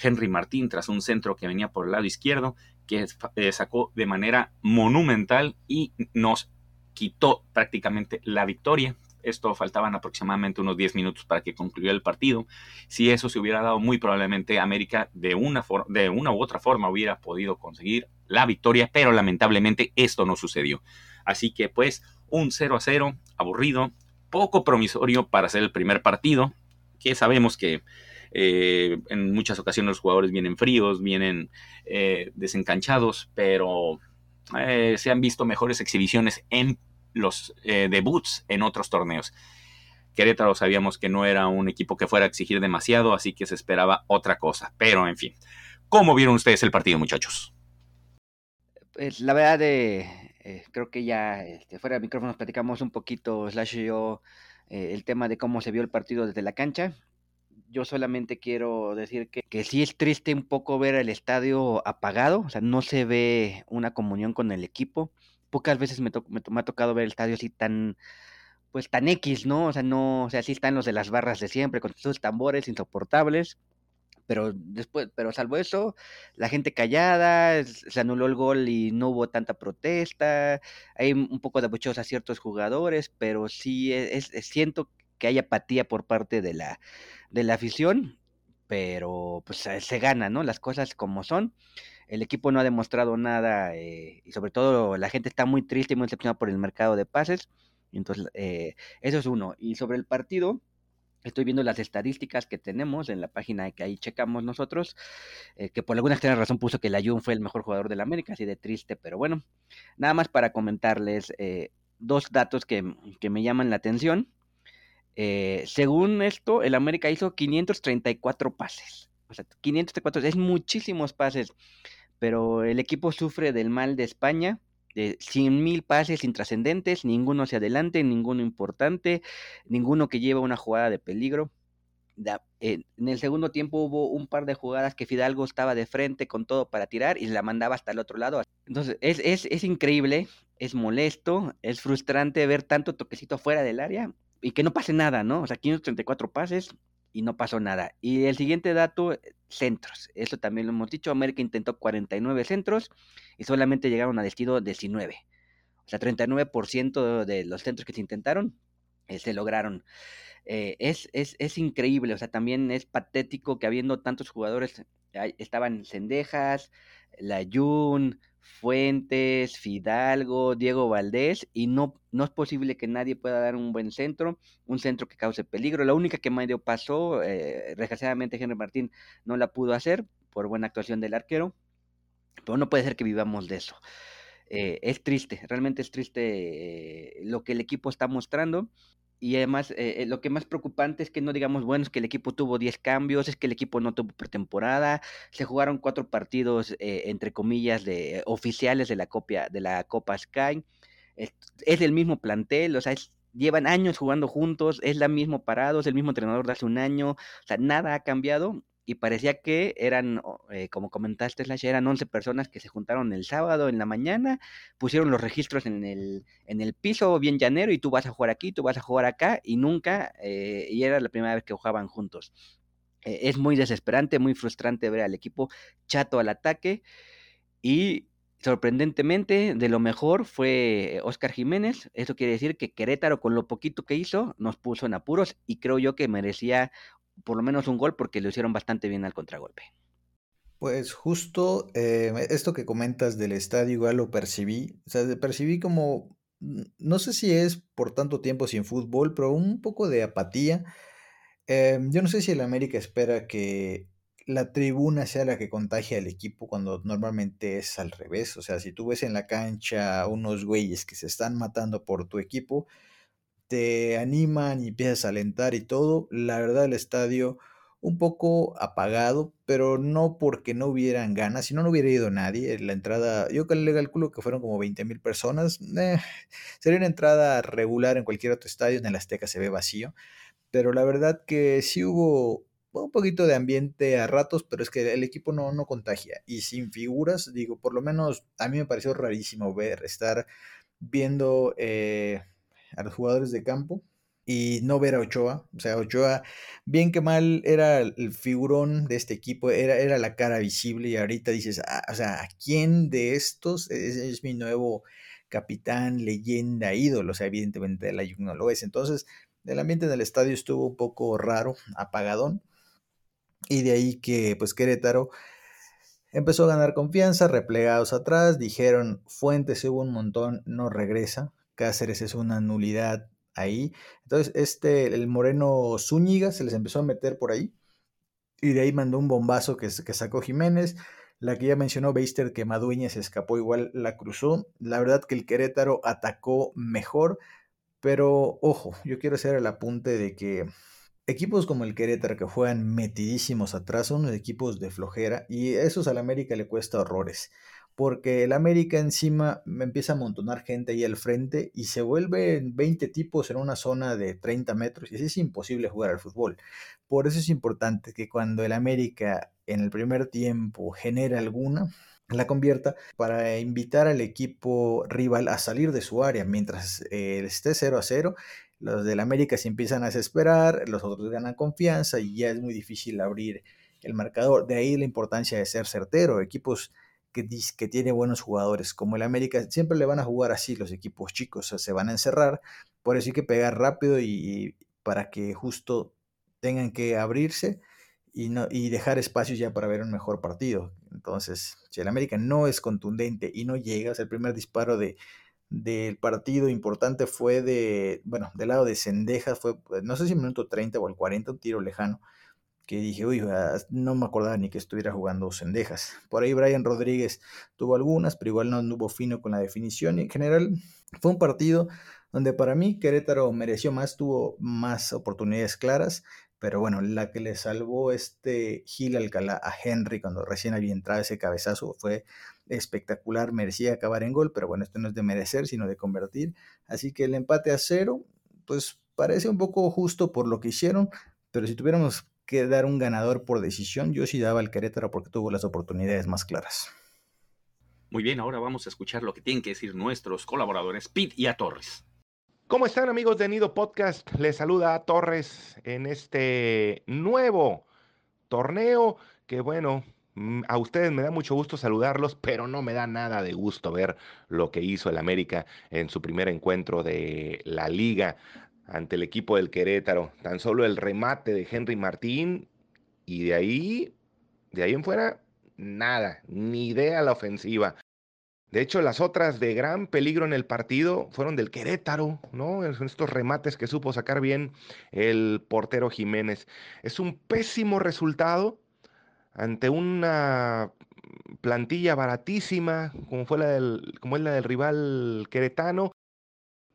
Henry Martín tras un centro que venía por el lado izquierdo, que eh, sacó de manera monumental y nos quitó prácticamente la victoria. Esto faltaban aproximadamente unos 10 minutos para que concluyera el partido. Si eso se hubiera dado, muy probablemente América de una, de una u otra forma hubiera podido conseguir la victoria, pero lamentablemente esto no sucedió. Así que pues un 0 a 0, aburrido, poco promisorio para ser el primer partido, que sabemos que eh, en muchas ocasiones los jugadores vienen fríos, vienen eh, desencanchados, pero eh, se han visto mejores exhibiciones en los debuts en otros torneos. Querétaro sabíamos que no era un equipo que fuera a exigir demasiado, así que se esperaba otra cosa. Pero en fin, ¿cómo vieron ustedes el partido, muchachos? Pues la verdad, creo que ya este, fuera de micrófonos platicamos un poquito, Slash y yo, el tema de cómo se vio el partido desde la cancha yo solamente quiero decir que, que, sí es triste un poco ver el estadio apagado, o sea, no se ve una comunión con el equipo. Pocas veces me, ha tocado ver el estadio así tan, pues tan X, ¿no? O sea, no, o sea, sí están los de las barras de siempre, con sus tambores insoportables. Pero después, pero salvo eso, la gente callada, se anuló el gol y no hubo tanta protesta. Hay un poco de abucheos a ciertos jugadores, pero sí es, siento que hay apatía por parte de la, de la afición, pero pues se gana, ¿no? Las cosas como son. El equipo no ha demostrado nada eh, y sobre todo la gente está muy triste y muy decepcionada por el mercado de pases. Entonces, eh, eso es uno. Y sobre el partido, estoy viendo las estadísticas que tenemos en la página que ahí checamos nosotros, eh, que por alguna extraña razón puso que la Jun fue el mejor jugador de la América, así de triste, pero bueno, nada más para comentarles dos datos que, que me llaman la atención. Eh, según esto, el América hizo 534 pases. O sea, 534 es muchísimos pases. Pero el equipo sufre del mal de España, de 100 mil pases intrascendentes, ninguno hacia adelante, ninguno importante, ninguno que lleva una jugada de peligro. en el segundo tiempo hubo un par de jugadas que Fidalgo estaba de frente con todo para tirar y la mandaba hasta el otro lado. Entonces, es, es, es increíble, es molesto, es frustrante ver tanto toquecito fuera del área y que no pase nada, ¿no? O sea, 534 pases y no pasó nada. Y el siguiente dato, centros. Eso también lo hemos dicho. América intentó 49 centros y solamente llegaron a destino 19. O sea, 39% de los centros que se intentaron eh, se lograron. Eh, es, es, es, increíble, o sea, también es patético que habiendo tantos jugadores, estaban Cendejas, Layun, Fuentes, Fidalgo, Diego Valdés, y no, no es posible que nadie pueda dar un buen centro, un centro que cause peligro. La única que medio pasó, eh, desgraciadamente Henry Martín no la pudo hacer por buena actuación del arquero, pero no puede ser que vivamos de eso. Eh, es triste, realmente es triste eh, lo que el equipo está mostrando y además eh, eh, lo que más preocupante es que no digamos, bueno, es que el equipo tuvo 10 cambios, es que el equipo no tuvo pretemporada, se jugaron cuatro partidos, eh, entre comillas, de oficiales de la, copia, de la Copa Sky, es, el mismo plantel, o sea, llevan años jugando juntos, es la mismo parado, es el mismo entrenador de hace un año, o sea, nada ha cambiado y parecía que eran, eh, como comentaste, Slash, eran 11 personas que se juntaron el sábado en la mañana, pusieron los registros en el, en el piso bien llanero y tú vas a jugar aquí, tú vas a jugar acá y nunca, eh, y era la primera vez que jugaban juntos. Eh, es muy desesperante, muy frustrante ver al equipo chato al ataque y sorprendentemente de lo mejor fue Oscar Jiménez. Eso quiere decir que Querétaro con lo poquito que hizo nos puso en apuros y creo yo que merecía por lo menos un gol porque lo hicieron bastante bien al contragolpe. Pues justo eh, esto que comentas del estadio igual lo percibí, o sea, percibí como, no sé si es por tanto tiempo sin fútbol, pero un poco de apatía. Eh, yo no sé si el América espera que la tribuna sea la que contagie al equipo cuando normalmente es al revés. O sea, si tú ves en la cancha unos güeyes que se están matando por tu equipo, te animan y empiezas a alentar y todo. La verdad, el estadio un poco apagado, pero no porque no hubieran ganas, si no, no hubiera ido nadie. La entrada, yo le calculo que fueron como 20 mil personas. Eh, sería una entrada regular en cualquier otro estadio, en el Azteca se ve vacío, pero la verdad que sí hubo un poquito de ambiente a ratos, pero es que el equipo no, no contagia. Y sin figuras, digo, por lo menos a mí me pareció rarísimo ver, estar viendo... Eh, a los jugadores de campo y no ver a Ochoa. O sea, Ochoa, bien que mal, era el figurón de este equipo, era, era la cara visible y ahorita dices, ah, o sea, ¿a quién de estos es, mi nuevo capitán, leyenda, ídolo? O sea, evidentemente el Ayuk no lo es. Entonces, el ambiente del estadio estuvo un poco raro, apagadón. Y de ahí que, pues, Querétaro empezó a ganar confianza, replegados atrás, dijeron, Fuentes hubo un montón, no regresa. Cáceres es una nulidad ahí. Entonces, este, el Moreno Zúñiga se les empezó a meter por ahí. Y de ahí mandó un bombazo que, que sacó Jiménez. La que ya mencionó Beister, que Madueña se escapó, igual la cruzó. La verdad que el Querétaro atacó mejor. Pero ojo, yo quiero hacer el apunte de que equipos como el Querétaro que juegan metidísimos atrás son equipos de flojera y esos al América le cuesta horrores porque el América encima empieza a amontonar gente ahí al frente y se vuelven 20 tipos en una zona de 30 metros y es imposible jugar al fútbol. Por eso es importante que cuando el América en el primer tiempo genera alguna, la convierta para invitar al equipo rival a salir de su área mientras eh, esté 0 a 0 los del América se empiezan a desesperar, los otros ganan confianza y ya es muy difícil abrir el marcador. De ahí la importancia de ser certero. Equipos que, que tiene buenos jugadores. Como el América, siempre le van a jugar así los equipos chicos, se van a encerrar. Por eso hay que pegar rápido y, para que justo tengan que abrirse y, no, y dejar espacios ya para ver un mejor partido. Entonces, si el América no es contundente y no llega, el primer disparo de, del partido importante fue de, bueno, del lado de Cendejas, fue, no sé si minuto 30 o el 40, un tiro lejano que dije, uy, ah, no me acordaba ni que estuviera jugando Cendejas. Por ahí Brian Rodríguez tuvo algunas, pero igual no anduvo fino con la definición. En general fue un partido donde para mí Querétaro mereció más, tuvo más oportunidades claras, pero bueno, la que le salvó este Gil Alcalá a Henry cuando recién había entrado ese cabezazo fue espectacular, merecía acabar en gol, pero bueno, esto no es de merecer, sino de convertir. Así que el empate a cero, pues parece un poco justo por lo que hicieron, pero si tuviéramos que dar un ganador por decisión, yo sí daba al Querétaro porque tuvo las oportunidades más claras. Muy bien, ahora vamos a escuchar lo que tienen que decir nuestros colaboradores, Pete y a Torres. ¿Cómo están amigos de Nido Podcast? Les saluda a Torres en este nuevo torneo que bueno, mm, a ustedes me da mucho gusto saludarlos, pero no me da nada de gusto ver lo que hizo el América en su primer encuentro de la liga ante el equipo del Querétaro. Tan solo el remate de Henry Martín y de ahí, de ahí en fuera, nada, ni idea la ofensiva. De hecho, las otras de gran peligro en el partido fueron del Querétaro, ¿no? Estos remates que supo sacar bien el portero Jiménez. Es un pésimo resultado ante una plantilla baratísima, como, fue la del, como es la del rival queretano,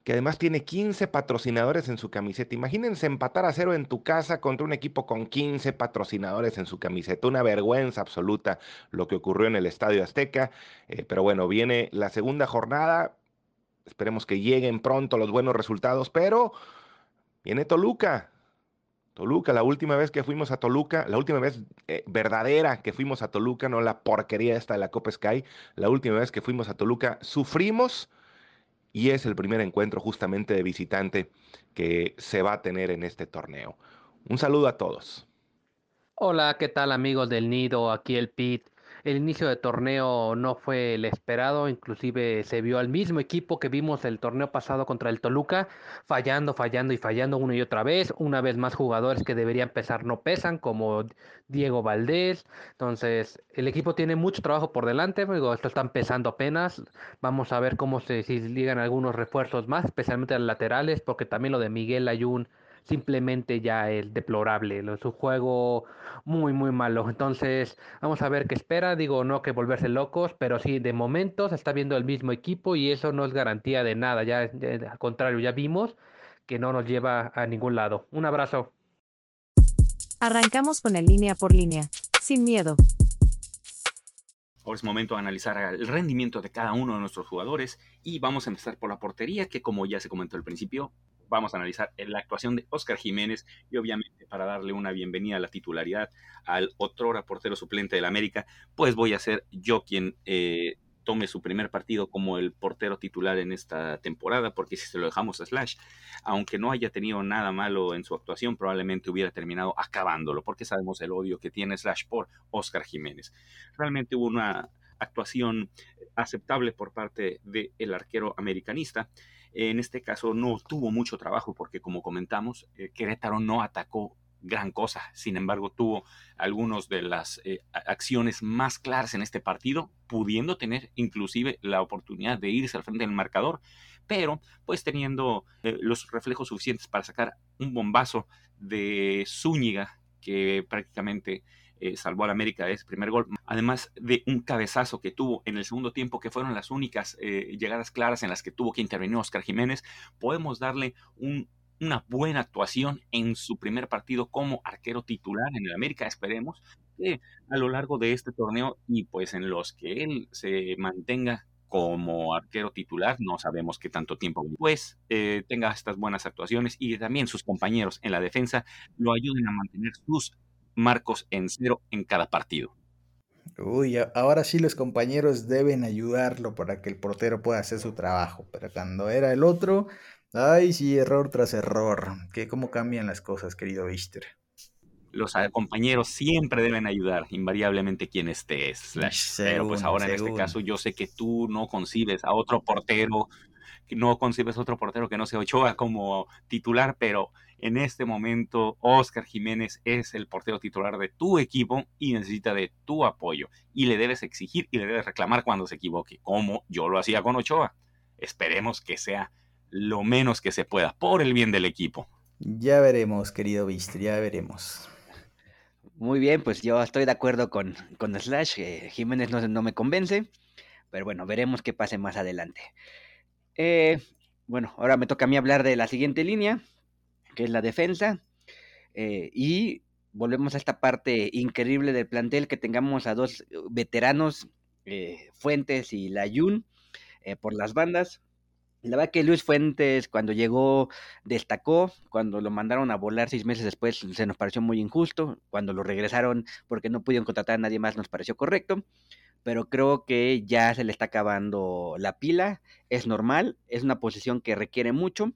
que además tiene 15 patrocinadores en su camiseta. Imagínense empatar a cero en tu casa contra un equipo con 15 patrocinadores en su camiseta. Una vergüenza absoluta lo que ocurrió en el Estadio Azteca. Eh, pero bueno, viene la segunda jornada. Esperemos que lleguen pronto los buenos resultados, pero viene Toluca. Toluca, la última vez que fuimos a Toluca, la última vez eh, verdadera que fuimos a Toluca, no la porquería esta de la Copa Sky, la última vez que fuimos a Toluca, sufrimos y es el primer encuentro justamente de visitante que se va a tener en este torneo. Un saludo a todos. Hola, ¿qué tal amigos del Nido? Aquí el Pit. El inicio de torneo no fue el esperado, inclusive se vio al mismo equipo que vimos el torneo pasado contra el Toluca, fallando, fallando y fallando una y otra vez. Una vez más jugadores que deberían pesar no pesan, como Diego Valdés. Entonces, el equipo tiene mucho trabajo por delante, digo, esto están pesando apenas. Vamos a ver cómo se si algunos refuerzos más, especialmente a los laterales, porque también lo de Miguel Ayun simplemente ya es deplorable, es un juego muy muy malo. Entonces, vamos a ver qué espera, digo, no que volverse locos, pero sí, de momento se está viendo el mismo equipo y eso no es garantía de nada, ya, al contrario, ya vimos que no nos lleva a ningún lado. Un abrazo. Arrancamos con el línea por línea, sin miedo. Ahora es momento de analizar el rendimiento de cada uno de nuestros jugadores y vamos a empezar por la portería, que como ya se comentó al principio, vamos a analizar la actuación de Oscar Jiménez y obviamente para darle una bienvenida a la titularidad al otro portero suplente del América, pues voy a ser yo quien eh, tome su primer partido como el portero titular en esta temporada, porque si se lo dejamos a Slash, aunque no haya tenido nada malo en su actuación, probablemente hubiera terminado acabándolo, porque sabemos el odio que tiene Slash por Oscar Jiménez. Realmente hubo una actuación aceptable por parte del arquero americanista en este caso no tuvo mucho trabajo porque, como comentamos, eh, Querétaro no atacó gran cosa. Sin embargo, tuvo algunas de las eh, acciones más claras en este partido, pudiendo tener inclusive la oportunidad de irse al frente del marcador, pero pues teniendo eh, los reflejos suficientes para sacar un bombazo de Zúñiga que prácticamente eh, salvó al América de ese primer gol, además de un cabezazo que tuvo en el segundo tiempo, que fueron las únicas eh, llegadas claras en las que tuvo que intervenir Oscar Jiménez, podemos darle una buena actuación en su primer partido como arquero titular en el América, esperemos que a lo largo de este torneo y pues en los que él se mantenga como arquero titular, no sabemos qué tanto tiempo pues tenga estas buenas actuaciones y también sus compañeros en la defensa lo ayuden a mantener sus marcos en cero en cada partido. Uy, ahora sí los compañeros deben ayudarlo para que el portero pueda hacer su trabajo, pero cuando era el otro, ay sí, error tras error, que cómo cambian las cosas, querido Vister. Los compañeros siempre deben ayudar, invariablemente quien esté. pero pues ahora en este caso yo sé que tú no concibes a otro portero, no concibes otro portero que no sea Ochoa como titular, pero en este momento, Oscar Jiménez es el portero titular de tu equipo y necesita de tu apoyo. Y le debes exigir y le debes reclamar cuando se equivoque, como yo lo hacía con Ochoa. Esperemos que sea lo menos que se pueda, por el bien del equipo. Ya veremos, querido Vistri, ya veremos. Muy bien, pues yo estoy de acuerdo con, con Slash. Jiménez no, no, me convence, pero bueno, veremos qué pase más adelante. Eh, bueno, ahora me toca a mí hablar de la siguiente línea, que es la defensa. Eh, y volvemos a esta parte increíble del plantel, que tengamos a dos veteranos, eh, Fuentes y Layun, eh, por las bandas. La verdad que Luis Fuentes cuando llegó destacó, cuando lo mandaron a volar seis meses después se nos pareció muy injusto, cuando lo regresaron porque no pudieron contratar a nadie más nos pareció correcto, pero creo que ya se le está acabando la pila, es normal, es una posición que requiere mucho.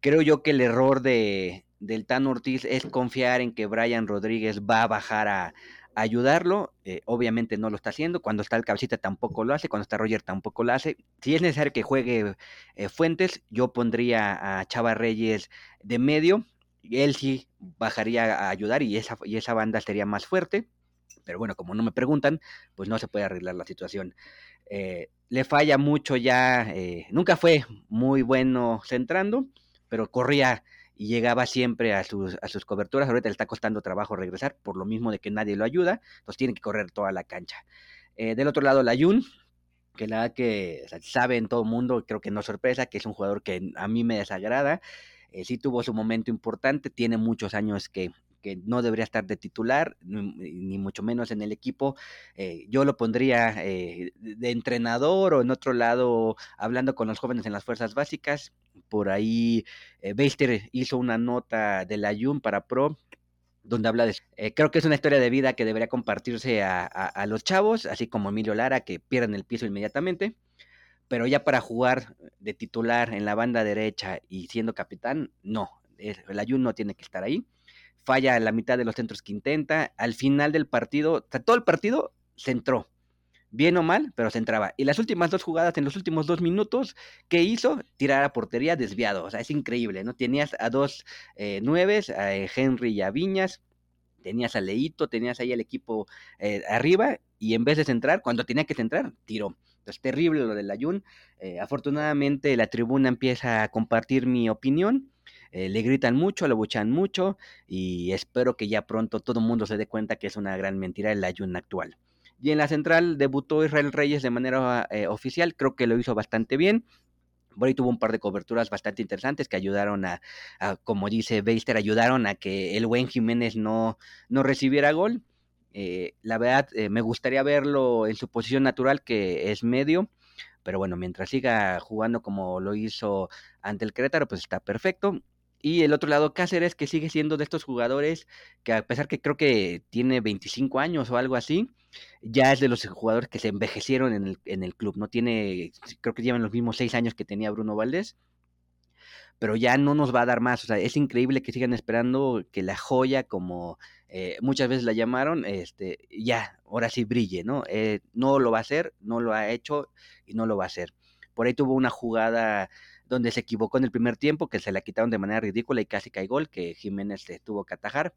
Creo yo que el error de, del Tan Ortiz es confiar en que Brian Rodríguez va a bajar a, ayudarlo. Eh, obviamente no lo está haciendo. Cuando está el cabecita tampoco lo hace. Cuando está Roger tampoco lo hace. Si es necesario que juegue eh, Fuentes, yo pondría a Chava Reyes de medio. Él sí bajaría a ayudar y esa, y esa banda sería más fuerte. Pero bueno, como no me preguntan, pues no se puede arreglar la situación. Eh, le falla mucho ya. nunca fue muy bueno centrando, pero corría y llegaba siempre a sus, a sus coberturas. Ahorita le está costando trabajo regresar por lo mismo de que nadie lo ayuda, entonces tiene que correr toda la cancha. Eh, del otro lado, la Yun, que la que sabe en todo el mundo, creo que no sorpresa, que es un jugador que a mí me desagrada. Eh, sí tuvo su momento importante, tiene muchos años que, que no debería estar de titular, ni, mucho menos en el equipo. Eh, yo lo pondría de entrenador o en otro lado, hablando con los jóvenes en las fuerzas básicas por ahí eh, hizo una nota de la para Pro donde habla de eh, creo que es una historia de vida que debería compartirse a, los chavos, así como Emilio Lara, que pierden el piso inmediatamente, pero ya para jugar de titular en la banda derecha y siendo capitán, no, el Ayun no tiene que estar ahí. Falla la mitad de los centros que intenta. Al final del partido, todo el partido se entró bien o mal, pero se entraba. Y las últimas dos jugadas, en los últimos dos minutos, ¿qué hizo? Tirar a portería desviado. O sea, es increíble, ¿no? Tenías a dos eh, nueves, a eh, Henry y a Viñas, tenías a Leito, tenías ahí al equipo eh, arriba, y en vez de centrar, cuando tenía que centrar, tiró. Entonces, terrible lo del Ayun. Eh, afortunadamente, la tribuna empieza a compartir mi opinión. Le gritan mucho, lo buchan mucho y espero que ya pronto todo el mundo se dé cuenta que es una gran mentira el Ayun actual. Y en la central debutó Israel Reyes de manera eh, oficial, creo que lo hizo bastante bien. Por ahí tuvo un par de coberturas bastante interesantes que ayudaron a, como dice Beister, ayudaron a que el buen Jiménez no, no recibiera gol. Eh, la verdad, eh, me gustaría verlo en su posición natural, que es medio. Pero bueno, mientras siga jugando como lo hizo ante el Querétaro, pues está perfecto. Y el otro lado, Cáceres, que sigue siendo de estos jugadores que a pesar que creo que tiene 25 años o algo así, ya es de los jugadores que se envejecieron en el, en el club. No tiene, creo que llevan los mismos seis años que tenía Bruno Valdés, pero ya no nos va a dar más. O sea, es increíble que sigan esperando que la joya, como eh, muchas veces la llamaron, este, ya, ahora sí brille, ¿no? Eh, no lo va a hacer, no lo ha hecho y no lo va a hacer. Por ahí tuvo una jugada donde se equivocó en el primer tiempo, que se la quitaron de manera ridícula y casi cae gol, que Jiménez tuvo que atajar.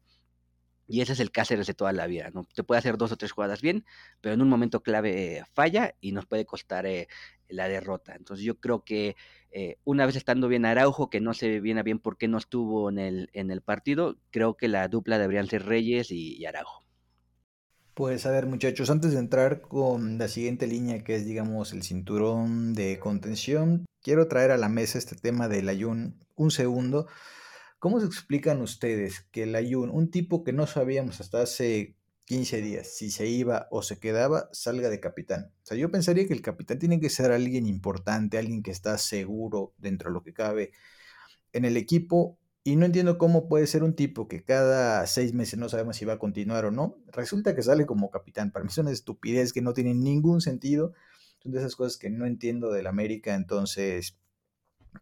Y ese es el Cáceres de toda la vida, ¿no? Te puede hacer dos o tres jugadas bien, pero en un momento clave eh, falla y nos puede costar eh, la derrota. Entonces yo creo que eh, una vez estando bien Araujo, que no se viene bien por qué no estuvo en el, en el partido, creo que la dupla deberían ser Reyes y, Araujo. Pues a ver muchachos, antes de entrar con la siguiente línea que es digamos el cinturón de contención, quiero traer a la mesa este tema del Ayun un segundo ¿Cómo se explican ustedes que el Ayun, un tipo que no sabíamos hasta hace 15 días si se iba o se quedaba, salga de capitán? O sea, yo pensaría que el capitán tiene que ser alguien importante, alguien que está seguro dentro de lo que cabe en el equipo. Y no entiendo cómo puede ser un tipo que cada seis meses no sabemos si va a continuar o no. Resulta que sale como capitán. Para mí es una estupidez que no tiene ningún sentido. Son de esas cosas que no entiendo del América. Entonces,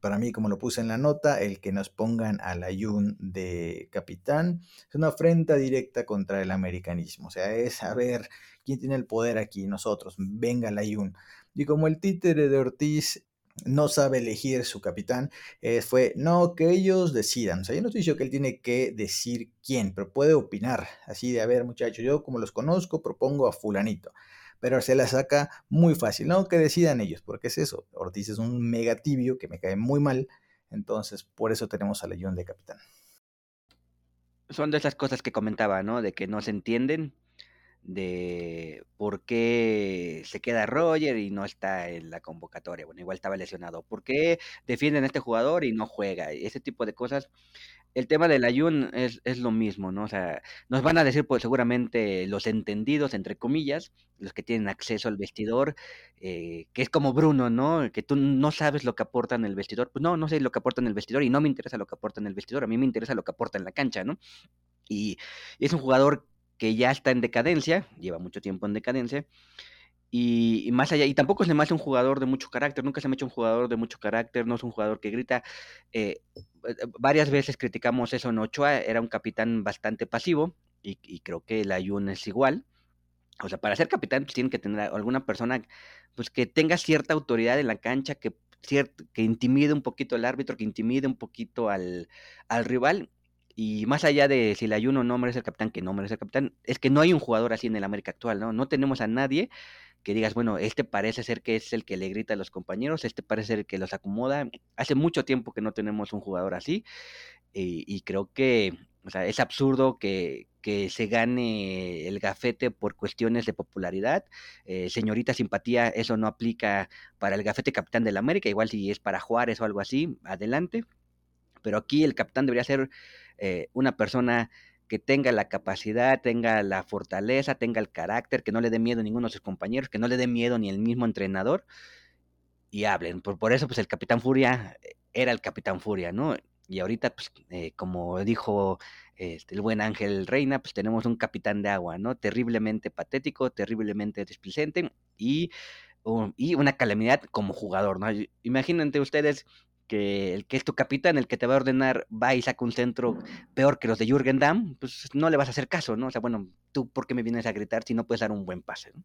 para mí, como lo puse en la nota, el que nos pongan al ayun de capitán es una afrenta directa contra el americanismo. O sea, es saber quién tiene el poder aquí, nosotros, venga el ayun. Y como el títere de Ortiz no sabe elegir su capitán, eh, fue, no, que ellos decidan. O sea, yo no estoy diciendo que él tiene que decir quién, pero puede opinar. Así de, a ver, muchachos, yo como los conozco, propongo a fulanito pero se la saca muy fácil. No que decidan ellos, porque es eso. Ortiz es un mega tibio que me cae muy mal, entonces por eso tenemos a Legión de capitán. Son de esas cosas que comentaba, ¿no? De que no se entienden, de por qué se queda Roger y no está en la convocatoria. Bueno, igual estaba lesionado. ¿Por qué defienden a este jugador y no juega? Ese tipo de cosas el tema del Ayun es, es, lo mismo, ¿no? O sea, nos van a decir, pues seguramente los entendidos, entre comillas, los que tienen acceso al vestidor, eh, que es como Bruno, ¿no? Que tú no sabes lo que aporta en el vestidor. Pues no, no sé lo que aporta en el vestidor y no me interesa lo que aporta en el vestidor, a mí me interesa lo que aporta en la cancha, ¿no? Y, es un jugador que ya está en decadencia, lleva mucho tiempo en decadencia, y, más allá, y tampoco es más un jugador de mucho carácter, nunca se me ha hecho un jugador de mucho carácter, no es un jugador que grita. Eh, eh, varias veces criticamos eso en Ochoa, era un capitán bastante pasivo, y, creo que el Ayun es igual. O sea, para ser capitán pues, tiene que tener alguna persona pues que tenga cierta autoridad en la cancha, que, que intimide un poquito al árbitro, que intimide un poquito al, al rival. Y más allá de si el Ayuno no merece el capitán, que no merece el capitán, es que no hay un jugador así en el América actual, ¿no? No tenemos a nadie que digas, bueno, este parece ser que es el que le grita a los compañeros, este parece ser el que los acomoda. Hace mucho tiempo que no tenemos un jugador así y, creo que o sea, es absurdo que, se gane el gafete por cuestiones de popularidad. Eh, señorita simpatía, eso no aplica para el gafete capitán del América, igual si es para Juárez o algo así, adelante. Pero aquí el capitán debería ser eh, una persona que tenga la capacidad, tenga la fortaleza, tenga el carácter, que no le dé miedo a ninguno de sus compañeros, que no le dé miedo ni el mismo entrenador y hablen. Por, por eso, pues el Capitán Furia eh, era el Capitán Furia, ¿no? Y ahorita, pues, eh, como dijo este, el buen Ángel Reina, pues tenemos un capitán de agua, ¿no? Terriblemente patético, terriblemente displicente y, y una calamidad como jugador, ¿no? Imagínense ustedes que el que es tu capitán, el que te va a ordenar, va y saca un centro peor que los de Jürgen Damm, pues no le vas a hacer caso, ¿no? O sea, bueno, tú por qué me vienes a gritar si no puedes dar un buen pase, ¿no?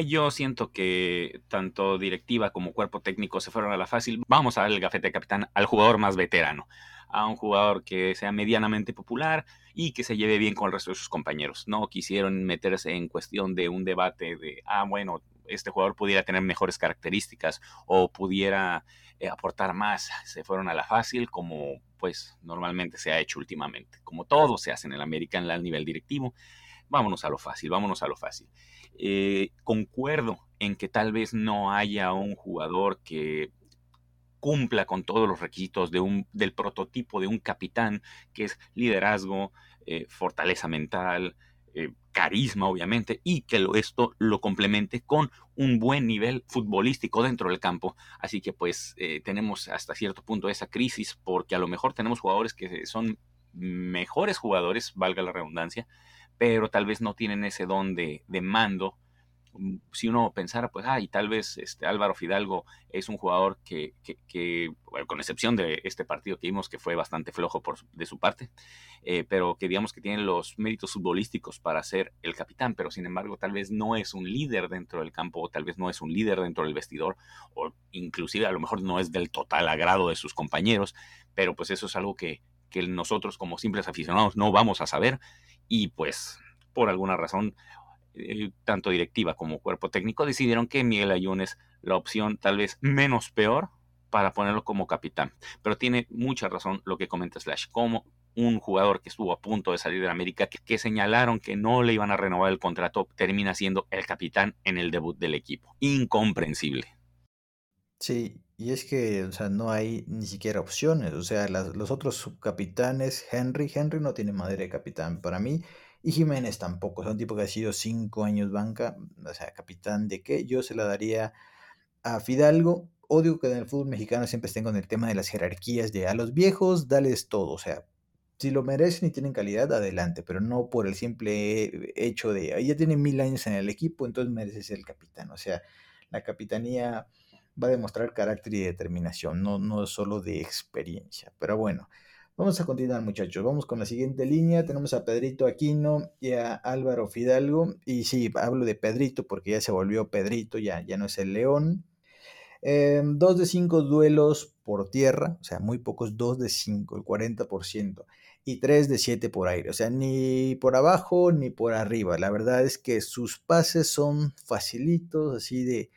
yo siento que tanto directiva como cuerpo técnico se fueron a la fácil. Vamos a dar el gafete de capitán al jugador más veterano, a un jugador que sea medianamente popular y que se lleve bien con el resto de sus compañeros. No quisieron meterse en cuestión de un debate de, ah, bueno, este jugador pudiera tener mejores características o pudiera eh, aportar más. Se fueron a la fácil como pues normalmente se ha hecho últimamente. Como todo se hace en el América en el nivel directivo, vámonos a lo fácil, vámonos a lo fácil. Eh, concuerdo en que tal vez no haya un jugador que cumpla con todos los requisitos de un, del prototipo de un capitán, que es liderazgo, eh, fortaleza mental, eh, carisma, obviamente, y que esto lo complemente con un buen nivel futbolístico dentro del campo. Así que pues eh, tenemos hasta cierto punto esa crisis, porque a lo mejor tenemos jugadores que son mejores jugadores, valga la redundancia, pero tal vez no tienen ese don de, mando si uno pensara, pues, ah, y tal vez este Álvaro Fidalgo es un jugador que, que, con excepción de este partido que vimos que fue bastante flojo por, de su parte, eh, pero que digamos que tiene los méritos futbolísticos para ser el capitán, pero sin embargo tal vez no es un líder dentro del campo, o tal vez no es un líder dentro del vestidor, o inclusive a lo mejor no es del total agrado de sus compañeros, pero pues eso es algo que, que nosotros como simples aficionados no vamos a saber y pues por alguna razón eh, tanto directiva como cuerpo técnico, decidieron que Miguel Ayun es la opción tal vez menos peor para ponerlo como capitán. Pero tiene mucha razón lo que comenta Slash, como un jugador que estuvo a punto de salir de América, que, señalaron que no le iban a renovar el contrato, termina siendo el capitán en el debut del equipo. Incomprensible. Sí, y es que, o sea, no hay ni siquiera opciones. O sea, los otros subcapitanes, Henry, Henry no tiene madera de capitán. Para mí, y Jiménez tampoco, es un tipo que ha sido cinco años banca, o sea, capitán de qué, yo se la daría a Fidalgo. Odio que en el fútbol mexicano siempre estén con el tema de las jerarquías, de a los viejos, dales todo, o sea, si lo merecen y tienen calidad, adelante, pero no por el simple hecho de, ya tienen mil años en el equipo, entonces mereces ser el capitán, o sea, la capitanía va a demostrar carácter y determinación, no, no solo de experiencia, pero bueno. Vamos a continuar muchachos, vamos con la siguiente línea. Tenemos a Pedrito Aquino y a Álvaro Fidalgo. Y sí, hablo de Pedrito porque ya se volvió Pedrito, ya, ya no es el León. Em, dos de cinco duelos por tierra, o sea, muy pocos, dos de cinco, el 40%. Y tres de siete por aire, o sea, ni por abajo ni por arriba. La verdad es que sus pases son facilitos, así de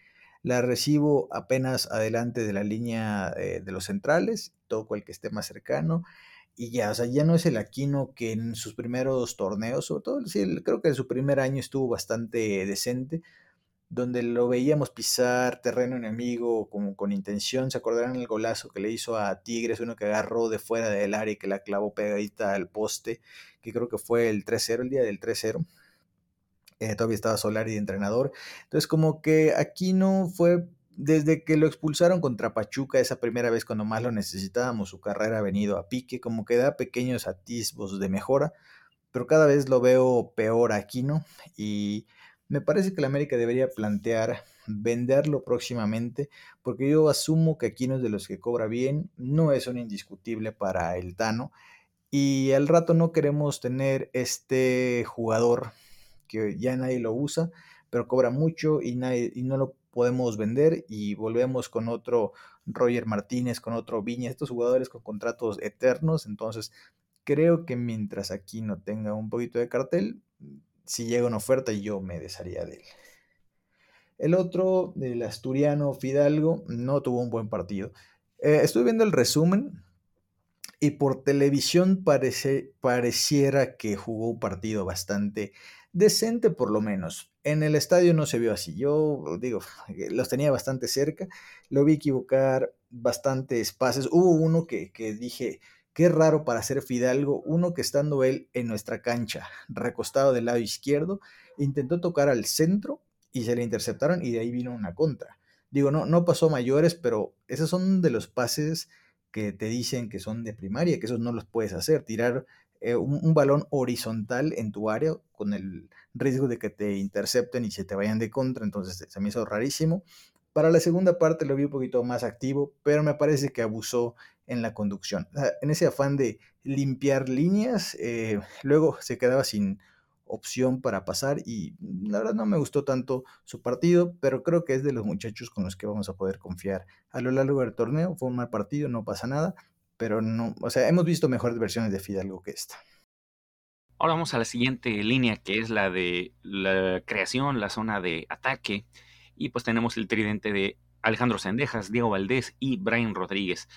la recibo apenas adelante de la línea eh, de los centrales, toco el que esté más cercano y ya, o sea, ya no es el Aquino que en sus primeros torneos, sobre todo, sí, creo que en su primer año estuvo bastante decente, donde lo veíamos pisar terreno enemigo con intención. ¿Se acordarán el golazo que le hizo a Tigres, uno que agarró de fuera del área y que la clavó pegadita al poste, que creo que fue el 3-0, el día del 3-0? Eh, todavía estaba Solari de entrenador. Entonces, como que aquí no fue desde que lo expulsaron contra Pachuca, esa primera vez cuando más lo necesitábamos, su carrera ha venido a pique, como que da pequeños atisbos de mejora, pero cada vez lo veo peor aquí, ¿no? Y me parece que la América debería plantear venderlo próximamente, porque yo asumo que aquí no es de los que cobra bien, no es un indiscutible para el Tano, y al rato no queremos tener este jugador que ya nadie lo usa, pero cobra mucho y, nadie, y no lo podemos vender y volvemos con otro Roger Martínez, con otro Viña, estos jugadores con contratos eternos. Entonces, creo que mientras aquí no tenga un poquito de cartel, si llega una oferta, yo me desharía de él. El otro, el asturiano Fidalgo, no tuvo un buen partido. Eh, estoy viendo el resumen y por televisión parece, pareciera que jugó un partido bastante decente por lo menos. En el estadio no se vio así. Yo digo, los tenía bastante cerca. Lo vi equivocar bastantes pases. Hubo uno que, que dije, qué raro para ser Fidalgo. Uno que estando él en nuestra cancha, recostado del lado izquierdo, intentó tocar al centro y se le interceptaron y de ahí vino una contra. Digo, no, no pasó mayores, pero esos son de los pases que te dicen que son de primaria, que esos no los puedes hacer. Tirar eh, un, balón horizontal en tu área con el riesgo de que te intercepten y se te vayan de contra, entonces se me hizo rarísimo. Para la segunda parte lo vi un poquito más activo, pero me parece que abusó en la conducción. en ese afán de limpiar líneas, eh, luego se quedaba sin opción para pasar y la verdad no me gustó tanto su partido, pero creo que es de los muchachos con los que vamos a poder confiar a lo largo del torneo. Fue un mal partido, no pasa nada, pero no, o sea, hemos visto mejores versiones de Fidalgo que esta. Ahora vamos a la siguiente línea, que es la de la creación, la zona de ataque. Y pues tenemos el tridente de Alejandro Sendejas, Diego Valdés y Brian Rodríguez.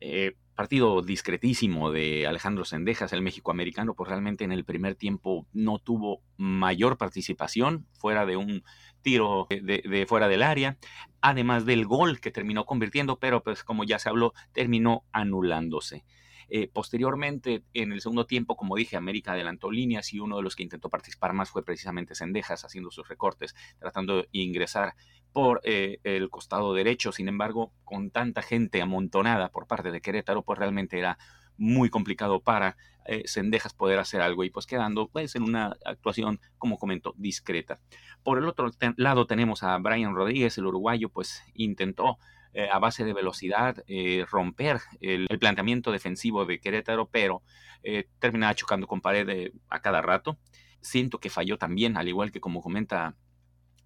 Eh, partido discretísimo de Alejandro Sendejas, el México americano, pues realmente en el primer tiempo no tuvo mayor participación fuera de un tiro de, fuera del área, además del gol que terminó convirtiendo, pero pues como ya se habló, terminó anulándose. Eh, posteriormente, en el segundo tiempo, como dije, América adelantó líneas y uno de los que intentó participar más fue precisamente Sendejas, haciendo sus recortes, tratando de ingresar por eh, el costado derecho. Sin embargo, con tanta gente amontonada por parte de Querétaro, pues realmente era muy complicado para eh, Sendejas poder hacer algo y pues quedando pues en una actuación, como comento, discreta. Por el otro lado tenemos a Brian Rodríguez, el uruguayo, pues intentó eh, a base de velocidad eh, romper el, planteamiento defensivo de Querétaro, pero terminaba chocando con pared a cada rato. Siento que falló también, al igual que como comenta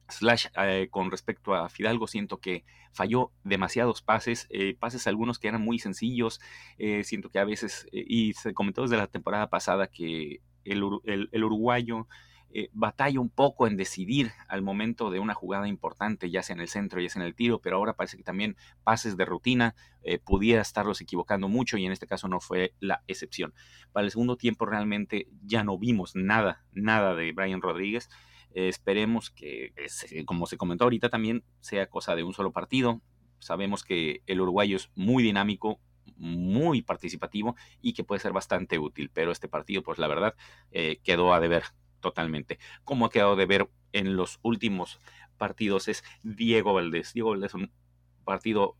Slash, eh, con respecto a Fidalgo, siento que falló demasiados pases, eh, pases algunos que eran muy sencillos, eh, siento que a veces, y se comentó desde la temporada pasada que el, uruguayo batalla un poco en decidir al momento de una jugada importante, ya sea en el centro, ya sea en el tiro, pero ahora parece que también pases de rutina pudiera estarlos equivocando mucho y en este caso no fue la excepción. Para el segundo tiempo realmente ya no vimos nada, nada de Brian Rodríguez esperemos que, como se comentó ahorita, también sea cosa de un solo partido. Sabemos que el uruguayo es muy dinámico, muy participativo y que puede ser bastante útil, pero este partido, pues la verdad, eh, quedó a deber totalmente. Como ha quedado de ver en los últimos partidos es Diego Valdés. Diego Valdés es un partido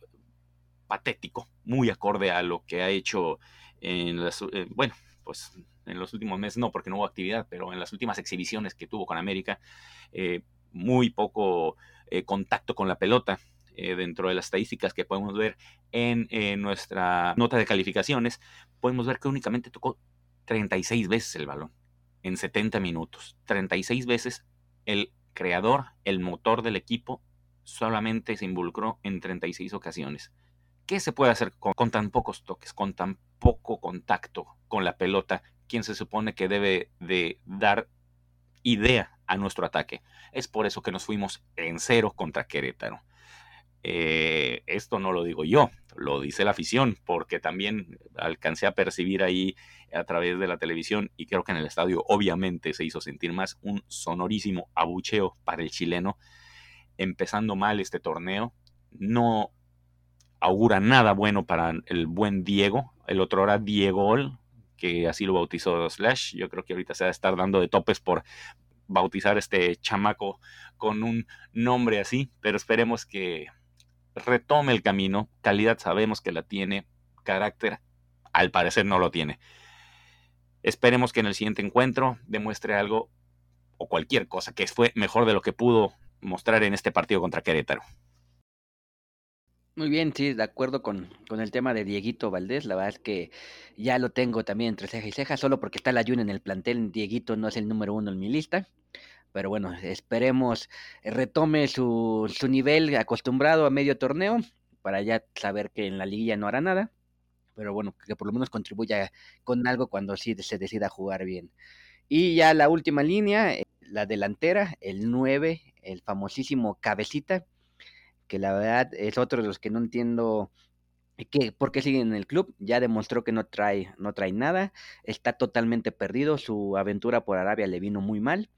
patético, muy acorde a lo que ha hecho en las, eh, bueno, pues en los últimos meses, no porque no hubo actividad, pero en las últimas exhibiciones que tuvo con América, eh, muy poco eh, contacto con la pelota. Eh, dentro de las estadísticas que podemos ver en nuestra nota de calificaciones, podemos ver que únicamente tocó 36 veces el balón en 70 minutos. 36 veces el creador, el motor del equipo, solamente se involucró en 36 ocasiones. ¿Qué se puede hacer con, tan pocos toques, con tan poco contacto con la pelota? ¿Quién se supone que debe de dar idea a nuestro ataque? Es por eso que nos fuimos en cero contra Querétaro. Eh, esto no lo digo yo, lo dice la afición, porque también alcancé a percibir ahí a través de la televisión y creo que en el estadio obviamente se hizo sentir más un sonorísimo abucheo para el chileno empezando mal este torneo. No augura nada bueno para el buen Diego. El otro era Diego, que así lo bautizó Slash. Yo creo que ahorita se va a estar dando de topes por bautizar este chamaco con un nombre así, pero esperemos que retome el camino. Calidad sabemos que la tiene, carácter al parecer no lo tiene. Esperemos que en el siguiente encuentro demuestre algo o cualquier cosa que fue mejor de lo que pudo mostrar en este partido contra Querétaro. Muy bien, sí, de acuerdo con, con, el tema de Dieguito Valdés. La verdad es que ya lo tengo también entre ceja y ceja, solo porque está la Jun en el plantel. Dieguito no es el número uno en mi lista. Pero bueno, esperemos retome su, su nivel acostumbrado a medio torneo para ya saber que en la liguilla no hará nada. Pero bueno, que por lo menos contribuya con algo cuando sí se decida jugar bien. Y ya la última línea, eh, la delantera, el 9, el famosísimo Cabecita que la verdad es otro de los que no entiendo que, por qué sigue en el club. Ya demostró que no trae, no trae nada, está totalmente perdido, su aventura por Arabia le vino muy mal.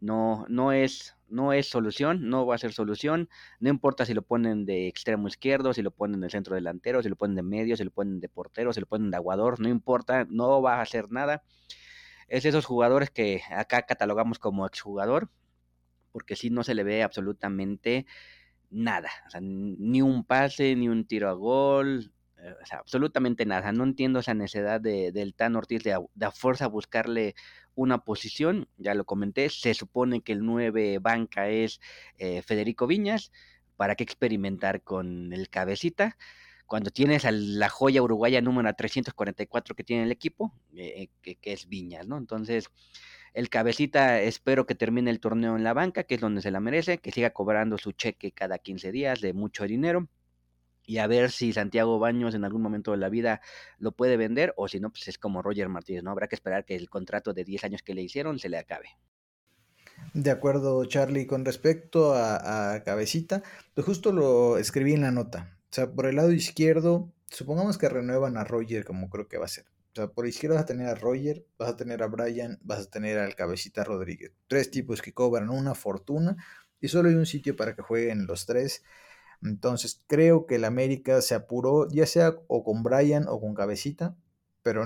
No, no es, no es solución, no va a ser solución. No importa si lo ponen de extremo izquierdo, si lo ponen de centro delantero, si lo ponen de medio, si lo ponen de portero, si lo ponen de aguador, no importa, no va a hacer nada. Es esos jugadores que acá catalogamos como exjugador, porque si no se le ve absolutamente nada, o sea, ni un pase, ni un tiro a gol, eh, o sea, absolutamente nada. No entiendo esa necesidad de, del Tan Ortiz de, a fuerza buscarle una posición, ya lo comenté, se supone que el 9 banca es eh, Federico Viñas, ¿para qué experimentar con el cabecita? Cuando tienes a la joya uruguaya número 344 que tiene el equipo, eh, que, que, es Viñas, ¿no? Entonces, el cabecita espero que termine el torneo en la banca, que es donde se la merece, que siga cobrando su cheque cada 15 días de mucho dinero. Y a ver si Santiago Baños en algún momento de la vida lo puede vender o si no, pues es como Roger Martínez, ¿no? Habrá que esperar que el contrato de 10 años que le hicieron se le acabe. De acuerdo, Charlie, con respecto a, Cabecita, pues justo lo escribí en la nota. O sea, por el lado izquierdo, supongamos que renuevan a Roger como creo que va a ser sea, por izquierda vas a tener a Roger, vas a tener a Brian, vas a tener al Cabecita Rodríguez. Tres tipos que cobran una fortuna y solo hay un sitio para que jueguen los tres. Entonces creo que el América se apuró, ya sea o con Brian o con Cabecita, pero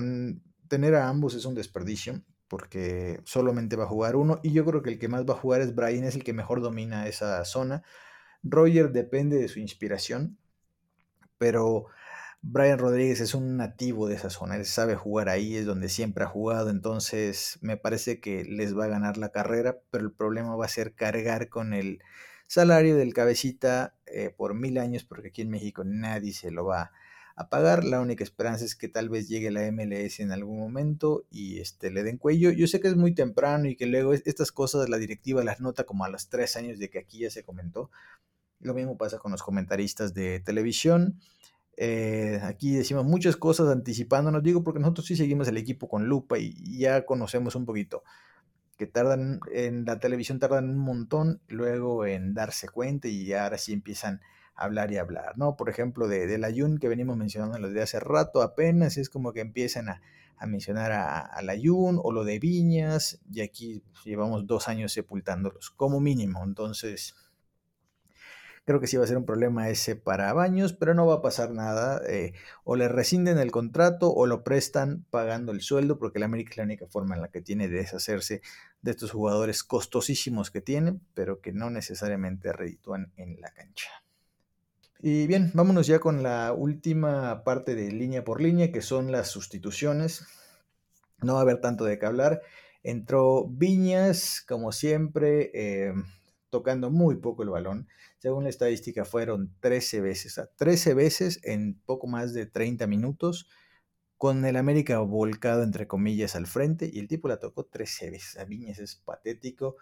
tener a ambos es un desperdicio porque solamente va a jugar uno y yo creo que el que más va a jugar es Brian, es el que mejor domina esa zona. Roger depende de su inspiración, pero Brian Rodríguez es un nativo de esa zona, él sabe jugar ahí, es donde siempre ha jugado, entonces me parece que les va a ganar la carrera, pero el problema va a ser cargar con el salario del cabecita eh, por mil años, porque aquí en México nadie se lo va a pagar. La única esperanza es que tal vez llegue la MLS en algún momento y este, le den cuello. Yo sé que es muy temprano y que luego estas cosas la directiva las nota como a los tres años de que aquí ya se comentó. Lo mismo pasa con los comentaristas de televisión. Eh, aquí decimos muchas cosas anticipándonos, digo porque nosotros sí seguimos el equipo con lupa y ya conocemos un poquito que tardan en la televisión tardan un montón luego en darse cuenta y ahora sí empiezan a hablar y hablar, ¿no? Por ejemplo, de, de la Yun que venimos mencionando desde hace rato apenas, es como que empiezan a, mencionar a, a, la Yun o lo de Viñas y aquí llevamos dos años sepultándolos como mínimo, entonces Creo que sí va a ser un problema ese para Baños, pero no va a pasar nada. Eh, o le rescinden el contrato o lo prestan pagando el sueldo, porque la América es la única forma en la que tiene de deshacerse de estos jugadores costosísimos que tiene, pero que no necesariamente reditúan en la cancha. Y bien, vámonos ya con la última parte de línea por línea, que son las sustituciones. No va a haber tanto de qué hablar. Entró Viñas, como siempre, eh, tocando muy poco el balón. Según la estadística, fueron 13 veces, 13 veces en poco más de 30 minutos, con el América volcado, entre comillas, al frente, y el tipo la tocó 13 veces. A Viñas es patético.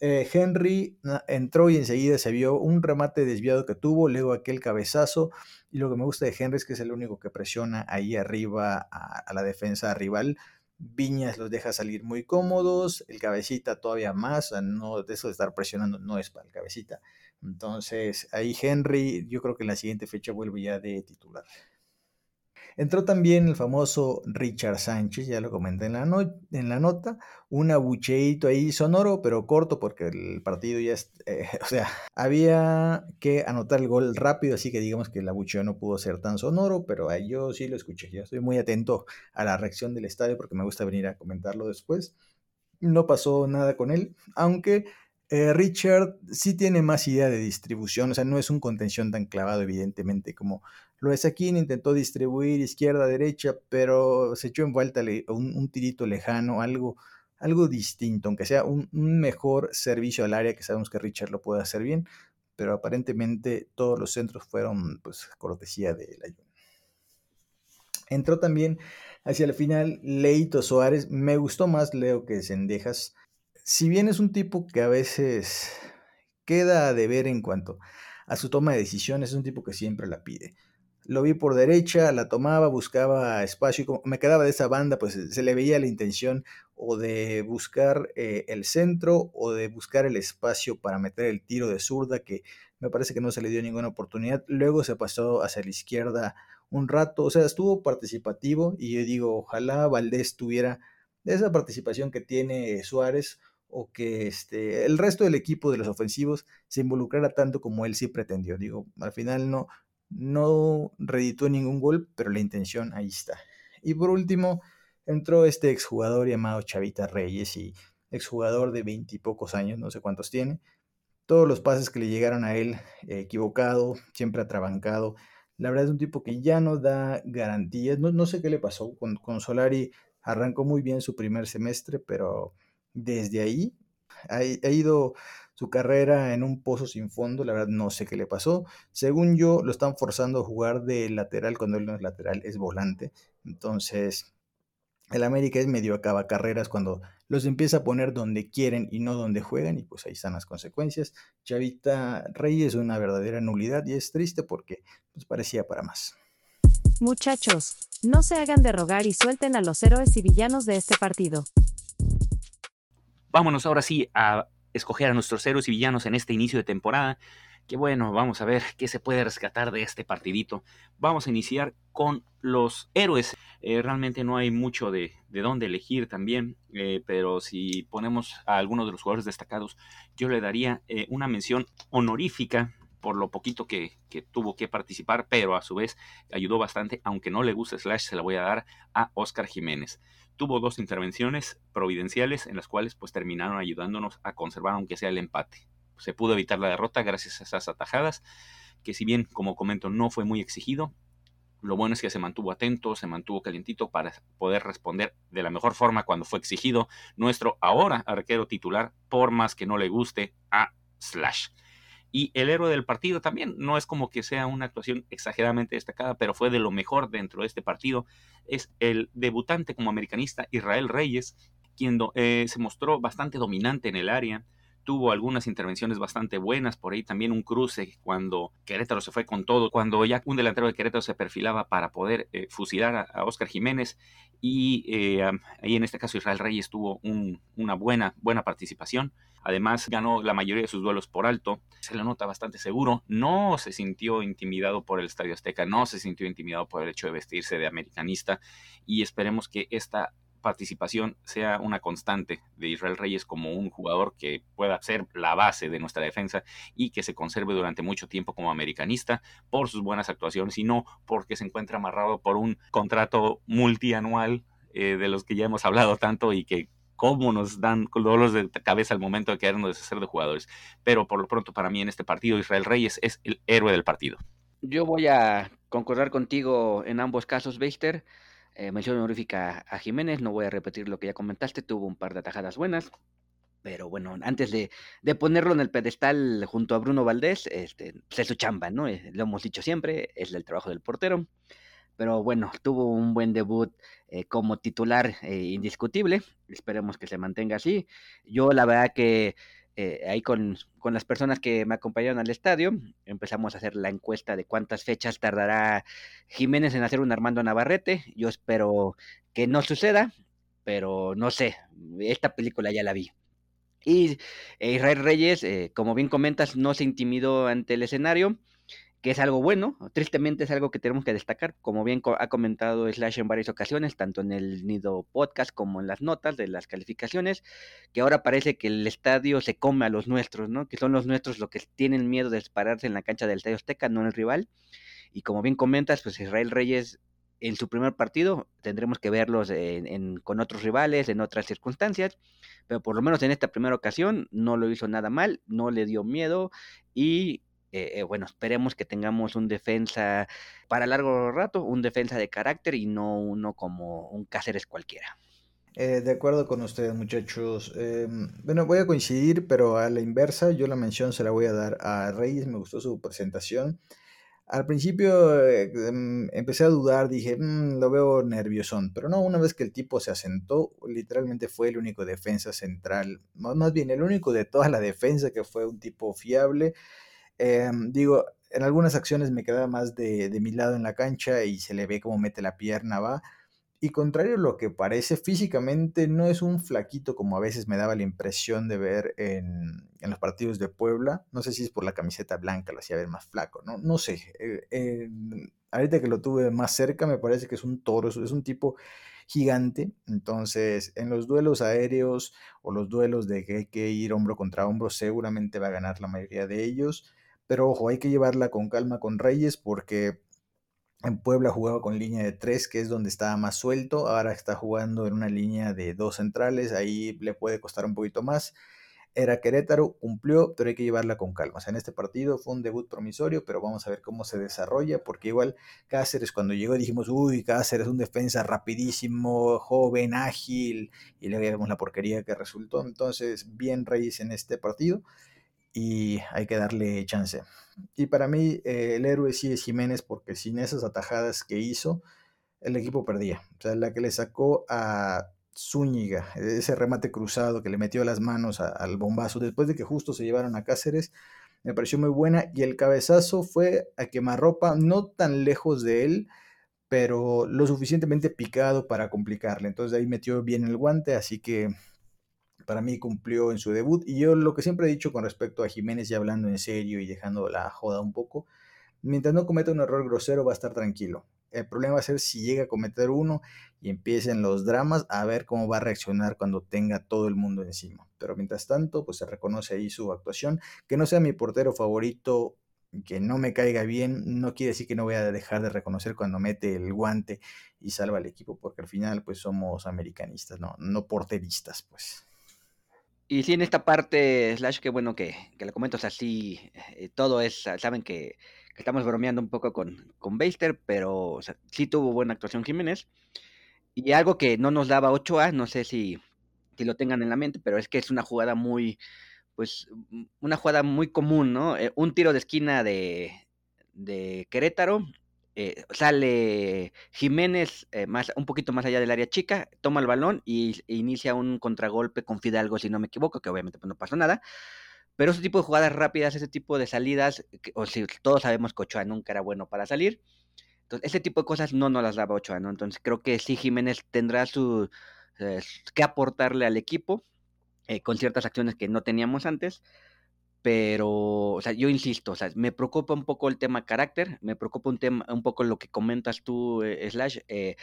Eh, Henry entró y enseguida se vio un remate desviado que tuvo, luego aquel cabezazo. Y lo que me gusta de Henry es que es el único que presiona ahí arriba a, a la defensa rival. Viñas los deja salir muy cómodos, el cabecita todavía más, no, de eso de estar presionando no es para el cabecita. Entonces, ahí Henry, yo creo que en la siguiente fecha vuelve ya de titular. Entró también el famoso Richard Sánchez, ya lo comenté en la, en la nota, un abucheito ahí sonoro, pero corto porque el partido ya, eh, o sea, había que anotar el gol rápido, así que digamos que el abucheo no pudo ser tan sonoro, pero yo sí lo escuché, ya estoy muy atento a la reacción del estadio porque me gusta venir a comentarlo después. No pasó nada con él, aunque eh, Richard sí tiene más idea de distribución, o sea, no es un contención tan clavado, evidentemente, como lo es aquí. Intentó distribuir izquierda, derecha, pero se echó en vuelta un, tirito lejano, algo, algo distinto, aunque sea un, mejor servicio al área, que sabemos que Richard lo puede hacer bien, pero aparentemente todos los centros fueron pues cortesía de la Entró también hacia el final Leito Suárez. Me gustó más Leo que Sendejas si bien es un tipo que a veces queda de ver en cuanto a su toma de decisiones, es un tipo que siempre la pide. Lo vi por derecha, la tomaba, buscaba espacio y como me quedaba de esa banda, pues se le veía la intención o de buscar eh, el centro o de buscar el espacio para meter el tiro de zurda, que me parece que no se le dio ninguna oportunidad. Luego se pasó hacia la izquierda un rato, o sea, estuvo participativo y yo digo, ojalá Valdés tuviera esa participación que tiene Suárez o que este, el resto del equipo de los ofensivos se involucrara tanto como él sí pretendió. Digo, al final no, no reditó ningún gol, pero la intención ahí está. Y por último, entró este exjugador llamado Chavita Reyes y exjugador de veintipocos años, no sé cuántos tiene. Todos los pases que le llegaron a él, equivocado, siempre atrabancado. La verdad es un tipo que ya no da garantías. No, no sé qué le pasó. Con, con Solari arrancó muy bien su primer semestre, pero desde ahí ha, ido su carrera en un pozo sin fondo, la verdad no sé qué le pasó. Según yo, lo están forzando a jugar de lateral cuando él no es lateral, es volante. Entonces, el América es medio acaba carreras cuando los empieza a poner donde quieren y no donde juegan, y pues ahí están las consecuencias. Chavita Rey es una verdadera nulidad y es triste porque pues, parecía para más. Muchachos, no se hagan de rogar y suelten a los héroes y villanos de este partido. Vámonos ahora sí a escoger a nuestros héroes y villanos en este inicio de temporada. Que bueno, vamos a ver qué se puede rescatar de este partidito. Vamos a iniciar con los héroes. Eh, realmente no hay mucho de, dónde elegir también, eh, pero si ponemos a algunos de los jugadores destacados, yo le daría eh, una mención honorífica por lo poquito que, tuvo que participar, pero a su vez ayudó bastante, aunque no le guste Slash, se la voy a dar a Oscar Jiménez tuvo dos intervenciones providenciales en las cuales pues terminaron ayudándonos a conservar aunque sea el empate. Se pudo evitar la derrota gracias a esas atajadas, que si bien como comento no fue muy exigido, lo bueno es que se mantuvo atento, se mantuvo calientito para poder responder de la mejor forma cuando fue exigido nuestro ahora arquero titular, por más que no le guste a Slash. Y el héroe del partido también, no es como que sea una actuación exageradamente destacada, pero fue de lo mejor dentro de este partido. Es el debutante como americanista Israel Reyes, quien eh, se mostró bastante dominante en el área, tuvo algunas intervenciones bastante buenas, por ahí también un cruce cuando Querétaro se fue con todo, cuando ya un delantero de Querétaro se perfilaba para poder eh, fusilar a, Oscar Jiménez y eh, ahí en este caso Israel Reyes tuvo una buena, buena participación. Además ganó la mayoría de sus duelos por alto, se le nota bastante seguro, no se sintió intimidado por el Estadio Azteca, no se sintió intimidado por el hecho de vestirse de americanista y esperemos que esta participación sea una constante de Israel Reyes como un jugador que pueda ser la base de nuestra defensa y que se conserve durante mucho tiempo como americanista por sus buenas actuaciones y no porque se encuentra amarrado por un contrato multianual eh, de los que ya hemos hablado tanto y que cómo nos dan dolores de cabeza al momento de querernos deshacer de jugadores. Pero por lo pronto para mí en este partido Israel Reyes es el héroe del partido. Yo voy a concordar contigo en ambos casos, Beister. Eh, mención honorífica a Jiménez, no voy a repetir lo que ya comentaste, tuvo un par de atajadas buenas, pero bueno, antes de, ponerlo en el pedestal junto a Bruno Valdés, este, pues es su chamba, ¿no? Eh, lo hemos dicho siempre, es el trabajo del portero, pero bueno, tuvo un buen debut eh, como titular indiscutible, esperemos que se mantenga así. Yo la verdad que eh, ahí con, las personas que me acompañaron al estadio, empezamos a hacer la encuesta de cuántas fechas tardará Jiménez en hacer un Armando Navarrete. Yo espero que no suceda, pero no sé, esta película ya la vi. Y eh, Israel Reyes, eh, como bien comentas, no se intimidó ante el escenario, que es algo bueno, tristemente es algo que tenemos que destacar, como bien ha comentado Slash en varias ocasiones, tanto en el Nido Podcast como en las notas de las calificaciones, que ahora parece que el estadio se come a los nuestros, ¿no? Que son los nuestros los que tienen miedo de dispararse en la cancha del Estadio Azteca, no el rival. Y como bien comentas, pues Israel Reyes en su primer partido tendremos que verlos con otros rivales, en otras circunstancias, pero por lo menos en esta primera ocasión no lo hizo nada mal, no le dio miedo y eh, eh, bueno, esperemos que tengamos un defensa para largo rato, un defensa de carácter y no uno como un Cáceres cualquiera. Eh, de acuerdo con ustedes, muchachos. Em, bueno, voy a coincidir, pero a la inversa, yo la mención se la voy a dar a Reyes, me gustó su presentación. Al principio em, empecé a dudar, dije, mm, lo veo nerviosón, pero no, una vez que el tipo se asentó, literalmente fue el único defensa central, más bien el único de toda la defensa que fue un tipo fiable Em, digo, en algunas acciones me quedaba más de, mi lado en la cancha y se le ve cómo mete la pierna, va. Y contrario a lo que parece, físicamente no es un flaquito como a veces me daba la impresión de ver en, los partidos de Puebla. No sé si es por la camiseta blanca, lo hacía ver más flaco, no, no sé. Eh, ahorita que lo tuve más cerca, me parece que es un toro, es un tipo gigante. Entonces, en los duelos aéreos o los duelos de que hay que ir hombro contra hombro, seguramente va a ganar la mayoría de ellos. Pero ojo, hay que llevarla con calma con Reyes porque en Puebla jugaba con línea de tres, que es donde estaba más suelto. Ahora está jugando en una línea de dos centrales, ahí le puede costar un poquito más. Era Querétaro, cumplió, pero hay que llevarla con calma. O sea, en este partido fue un debut promisorio, pero vamos a ver cómo se desarrolla, porque igual Cáceres cuando llegó dijimos, uy, Cáceres un defensa rapidísimo, joven, ágil, y le vimos la porquería que resultó. Entonces, bien Reyes en este partido y hay que darle chance. Y para mí eh, el héroe sí es Jiménez porque sin esas atajadas que hizo, el equipo perdía. O sea, la que le sacó a Zúñiga, ese remate cruzado que le metió las manos al bombazo después de que justo se llevaron a Cáceres, me pareció muy buena y el cabezazo fue a quemarropa, no tan lejos de él, pero lo suficientemente picado para complicarle. Entonces ahí metió bien el guante, así que para mí cumplió en su debut. Y yo lo que siempre he dicho con respecto a Jiménez, ya hablando en serio y dejando la joda un poco, mientras no cometa un error grosero va a estar tranquilo. El problema va a ser si llega a cometer uno y empiecen los dramas a ver cómo va a reaccionar cuando tenga todo el mundo encima. Pero mientras tanto, pues se reconoce ahí su actuación. Que no sea mi portero favorito, que no me caiga bien, no quiere decir que no voy a dejar de reconocer cuando mete el guante y salva al equipo, porque al final pues somos americanistas, no, no porteristas, pues. Y sí, en esta parte, Slash, que bueno que, que lo comento, así, eh, todo es, saben que, estamos bromeando un poco con, con Beister, pero sí tuvo buena actuación Jiménez. Y algo que no nos daba 8A, no sé si, si lo tengan en la mente, pero es que es una jugada muy, pues, una jugada muy común, ¿no? Eh, un tiro de esquina de, de Querétaro, eh, sale Jiménez eh, más, un poquito más allá del área chica, toma el balón y inicia un contragolpe con Fidalgo, si no me equivoco, que obviamente pues, no pasó nada. Pero ese tipo de jugadas rápidas, ese tipo de salidas, o si todos sabemos que Ochoa nunca era bueno para salir, entonces ese tipo de cosas no nos las daba Ochoa, ¿no? Entonces creo que sí Jiménez tendrá su eh, que aportarle al equipo con ciertas acciones que no teníamos antes, pero, o sea, yo insisto, o sea, me preocupa un poco el tema carácter, me preocupa un tema, un poco lo que comentas tú, eh, Slash, eh,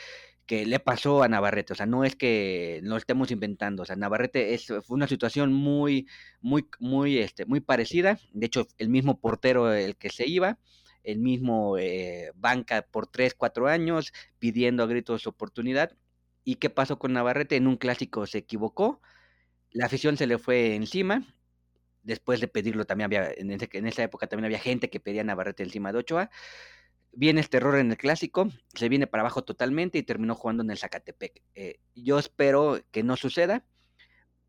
que le pasó a Navarrete, o sea, no es que lo estemos inventando, o sea, Navarrete es, fue una situación muy, muy, muy, este, muy parecida, de hecho, el mismo portero el que se iba, el mismo eh, banca por tres, cuatro años, pidiendo a gritos oportunidad, ¿y qué pasó con Navarrete? En un clásico se equivocó, la afición se le fue encima, después de pedirlo también había, en, esa época también había gente que pedía Navarrete encima de Ochoa. Viene este error en el clásico, se viene para abajo totalmente y terminó jugando en el Zacatepec. Eh, yo espero que no suceda,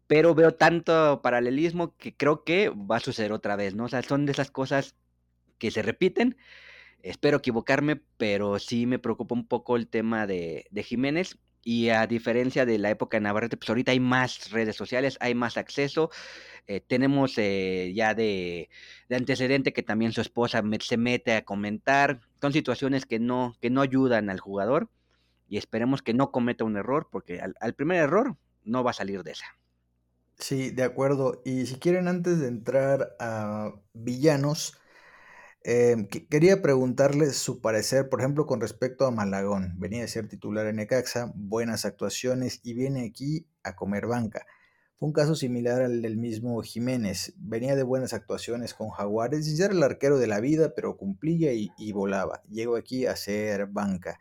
pero veo tanto paralelismo que creo que va a suceder otra vez, ¿no? O son de esas cosas que se repiten. Espero equivocarme, pero sí me preocupa un poco el tema de, de Jiménez. Y a diferencia de la época de Navarrete, pues ahorita hay más redes sociales, hay más acceso. Eh, tenemos eh, ya de, antecedente que también su esposa se mete a comentar. Son situaciones que no, que no ayudan al jugador y esperemos que no cometa un error porque al, primer error no va a salir de esa. Sí, de acuerdo. Y si quieren, antes de entrar a villanos, Em, quería preguntarle su parecer, por ejemplo, con respecto a Malagón. Venía a ser titular en Necaxa, buenas actuaciones y viene aquí a comer banca. Fue un caso similar al del mismo Jiménez. Venía de buenas actuaciones con Jaguares y era el arquero de la vida, pero cumplía y, y volaba. Llegó aquí a ser banca.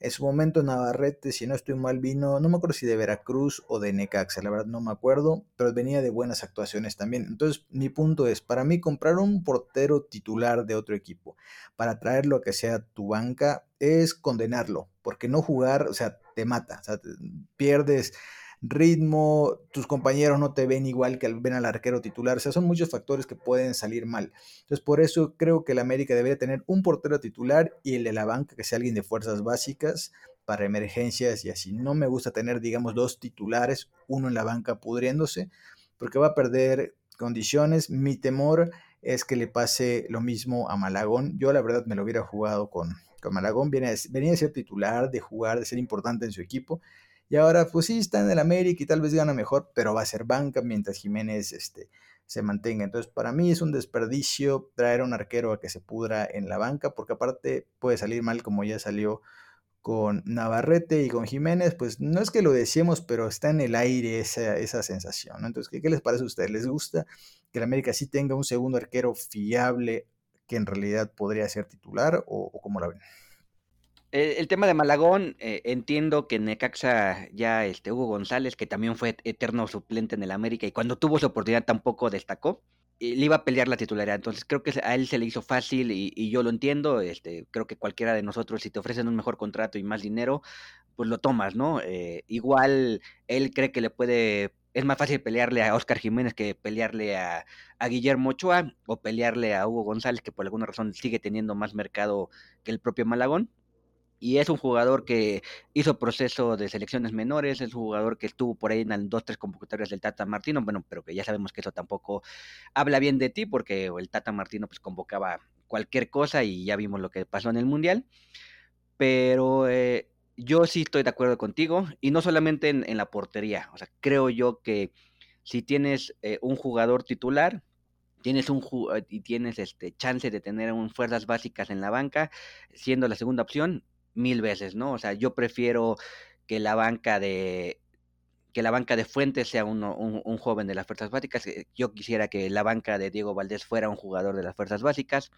En su momento Navarrete, si no estoy mal, vino, no me acuerdo si de Veracruz o de Necaxa, la verdad no me acuerdo, pero venía de buenas actuaciones también. Entonces, mi punto es, para mí comprar un portero titular de otro equipo para traerlo a que sea tu banca es condenarlo, porque no jugar, o sea, te mata, o sea, pierdes ritmo, tus compañeros no te ven igual que ven al arquero titular, o sea, son muchos factores que pueden salir mal. Entonces, por eso creo que el América debería tener un portero titular y el de la banca que sea alguien de fuerzas básicas para emergencias y así. No me gusta tener, digamos, dos titulares, uno en la banca pudriéndose, porque va a perder condiciones. Mi temor es que le pase lo mismo a Malagón. Yo la verdad me lo hubiera jugado con, con Malagón. Venía a ser titular, de jugar, de ser importante en su equipo. Y ahora, pues sí, está en el América y tal vez gana mejor, pero va a ser banca mientras Jiménez este, se mantenga. Entonces, para mí es un desperdicio traer a un arquero a que se pudra en la banca, porque aparte puede salir mal como ya salió con Navarrete y con Jiménez, pues no es que lo decíamos, pero está en el aire esa, esa sensación. Entonces, ¿qué, les parece a ustedes? ¿Les gusta que el América sí tenga un segundo arquero fiable que en realidad podría ser titular o, o cómo la ven? El, tema de Malagón, eh, entiendo que Necaxa ya este Hugo González, que también fue eterno suplente en el América y cuando tuvo su oportunidad tampoco destacó, y le iba a pelear la titularidad. Entonces creo que a él se le hizo fácil y, yo lo entiendo. Este, creo que cualquiera de nosotros, si te ofrecen un mejor contrato y más dinero, pues lo tomas, ¿no? Eh, igual él cree que le puede es más fácil pelearle a Oscar Jiménez que pelearle a, a, Guillermo Ochoa o pelearle a Hugo González, que por alguna razón sigue teniendo más mercado que el propio Malagón y es un jugador que hizo proceso de selecciones menores, es un jugador que estuvo por ahí en dos, tres convocatorias del Tata Martino, bueno, pero que ya sabemos que eso tampoco habla bien de ti, porque el Tata Martino pues convocaba cualquier cosa y ya vimos lo que pasó en el Mundial, pero eh, yo sí estoy de acuerdo contigo, y no solamente en, la portería, o sea, creo yo que si tienes eh, un jugador titular, tienes un y tienes este chance de tener un fuerzas básicas en la banca, siendo la segunda opción, mil veces, ¿no? O sea, yo prefiero que la banca de que la banca de Fuentes sea un, un, joven de las fuerzas básicas. Eh, yo quisiera que la banca de Diego Valdés fuera un jugador de las fuerzas básicas.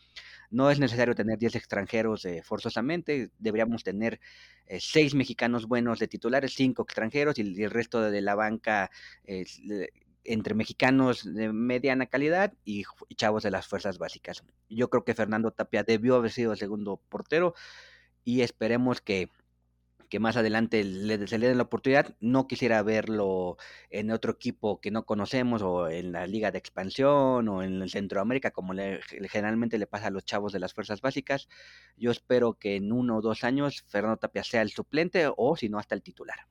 No es necesario tener 10 extranjeros eh, forzosamente. Deberíamos tener eh, seis mexicanos buenos de titulares, cinco extranjeros y, el resto de, la banca entre mexicanos de mediana calidad y, y chavos de las fuerzas básicas. Yo creo que Fernando Tapia debió haber sido el segundo portero y esperemos que, más adelante le, se le den la oportunidad. No quisiera verlo en otro equipo que no conocemos o en la liga de expansión o en el Centroamérica como le, generalmente le pasa a los chavos de las fuerzas básicas. Yo espero que en uno o dos años Fernando Tapia sea el suplente o si no hasta el titular.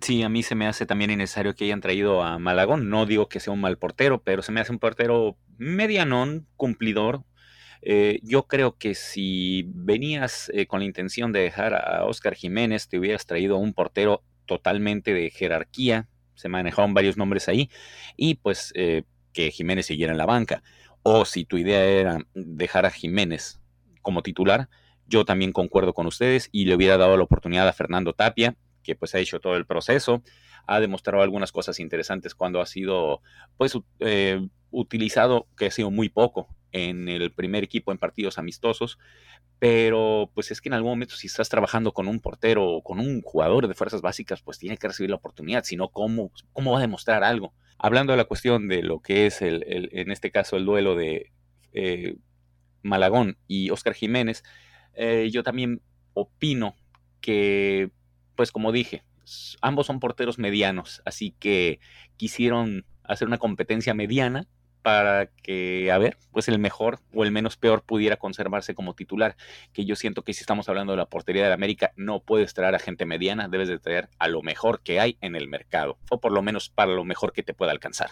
Sí, a mí se me hace también innecesario que hayan traído a Malagón. No digo que sea un mal portero, pero se me hace un portero medianón, cumplidor, eh, yo creo que si venías eh, con la intención de dejar a Oscar Jiménez, te hubieras traído a un portero totalmente de jerarquía. Se manejaron varios nombres ahí. Y pues eh, que Jiménez siguiera en la banca. O si tu idea era dejar a Jiménez como titular, yo también concuerdo con ustedes y le hubiera dado la oportunidad a Fernando Tapia, que pues ha hecho todo el proceso, ha demostrado algunas cosas interesantes cuando ha sido pues utilizado, que ha sido muy poco en el primer equipo en partidos amistosos, pero pues es que en algún momento si estás trabajando con un portero o con un jugador de fuerzas básicas, pues tiene que recibir la oportunidad, si no, ¿cómo, ¿cómo va a demostrar algo? Hablando de la cuestión de lo que es el, en este caso el duelo de eh, Malagón y Oscar Jiménez, eh, yo también opino que, pues como dije, ambos son porteros medianos, así que quisieron hacer una competencia mediana para que, a ver, pues el mejor o el menos peor pudiera conservarse como titular. Que yo siento que si estamos hablando de la portería de la América, no puedes traer a gente mediana, debes de traer a lo mejor que hay en el mercado, o por lo menos para lo mejor que te pueda alcanzar.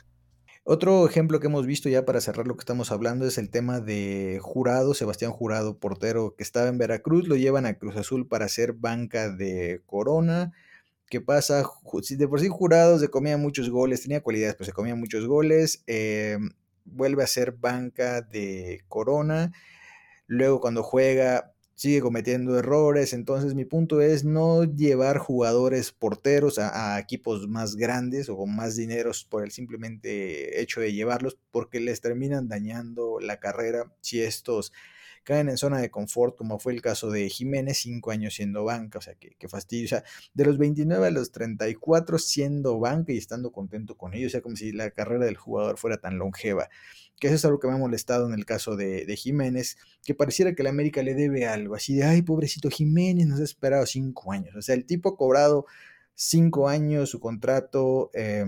Otro ejemplo que hemos visto ya para cerrar lo que estamos hablando es el tema de Jurado, Sebastián Jurado, portero que estaba en Veracruz, lo llevan a Cruz Azul para hacer banca de Corona. ¿Qué pasa? De por sí Jurado se comía muchos goles, tenía cualidades, pero se comía muchos goles. Eh, vuelve a ser banca de Corona. Luego cuando juega sigue cometiendo errores. Entonces mi punto es no llevar jugadores porteros a, equipos más grandes o con más dineros por el simplemente hecho de llevarlos porque les terminan dañando la carrera si estos caen en zona de confort, como fue el caso de Jiménez, cinco años siendo banca, o sea, que, que fastidio, o sea, de los 29 a los 34 siendo banca y estando contento con ellos, o sea, como si la carrera del jugador fuera tan longeva, que eso es algo que me ha molestado en el caso de, Jiménez, que pareciera que la América le debe algo, así de, ay, pobrecito Jiménez, nos ha esperado cinco años, o sea, el tipo ha cobrado cinco años su contrato, eh,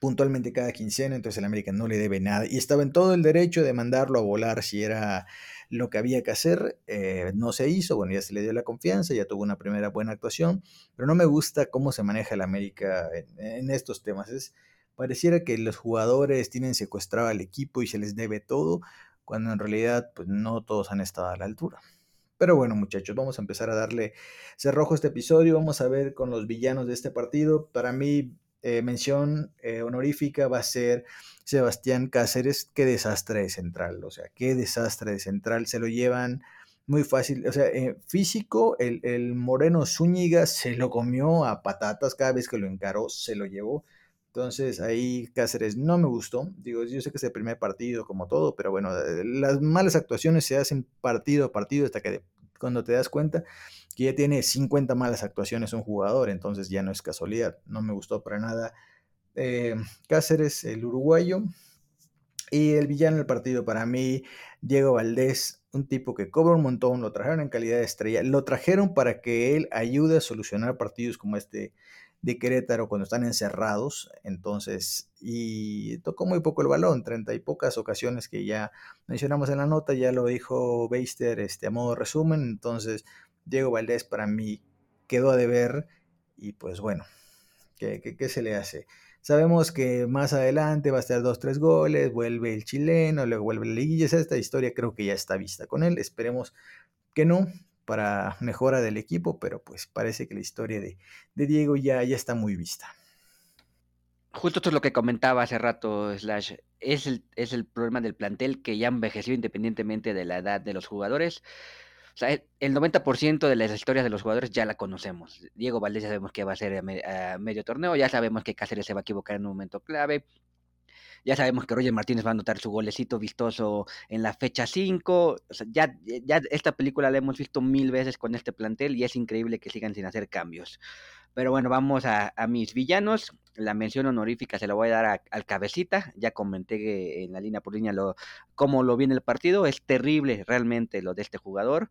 puntualmente cada quincena, entonces el América no le debe nada y estaba en todo el derecho de mandarlo a volar si era lo que había que hacer, eh, no se hizo, bueno, ya se le dio la confianza, ya tuvo una primera buena actuación, pero no me gusta cómo se maneja el América en, estos temas, es, pareciera que los jugadores tienen secuestrado al equipo y se les debe todo, cuando en realidad pues no todos han estado a la altura. Pero bueno, muchachos, vamos a empezar a darle cerrojo a este episodio. Vamos a ver con los villanos de este partido. Para mí, eh, mención eh, honorífica va a ser Sebastián Cáceres. Qué desastre de central, o sea, qué desastre de central. Se lo llevan muy fácil, o sea, eh, físico, el, el, Moreno Zúñiga se lo comió a patatas cada vez que lo encaró, se lo llevó. Entonces ahí Cáceres no me gustó. Digo, yo sé que es el primer partido como todo, pero bueno, las malas actuaciones se hacen partido a partido hasta que cuando te das cuenta que ya tiene 50 malas actuaciones un jugador, entonces ya no es casualidad. No me gustó para nada eh, Cáceres, el uruguayo. Y el villano del partido para mí, Diego Valdés, un tipo que cobra un montón, lo trajeron en calidad de estrella, lo trajeron para que él ayude a solucionar partidos como este de Querétaro cuando están encerrados, entonces, y tocó muy poco el balón, treinta y pocas ocasiones que ya mencionamos en la nota, ya lo dijo Beister este, a modo resumen, entonces Diego Valdés para mí quedó a deber y pues bueno, ¿qué, qué, se le hace? Sabemos que más adelante va a estar dos, tres goles, vuelve el chileno, luego vuelve la liguilla, esta historia creo que ya está vista con él, esperemos que no, para mejora del equipo, pero pues parece que la historia de, Diego ya, ya está muy vista. Justo esto es lo que comentaba hace rato. Es el, es el problema del plantel que ya envejeció independientemente de la edad de los jugadores. O sea, el 90% de las historias de los jugadores ya la conocemos. Diego Valdés ya sabemos que va a ser a, medio torneo, ya sabemos que Cáceres se va a equivocar en un momento clave, ya sabemos que Roger Martínez va a anotar su golecito vistoso en la fecha 5. O sea, ya, ya esta película la hemos visto mil veces con este plantel y es increíble que sigan sin hacer cambios. Pero bueno, vamos a, mis villanos. La mención honorífica se la voy a dar al cabecita. Ya comenté en la línea por línea lo, cómo lo viene el partido. Es terrible realmente lo de este jugador.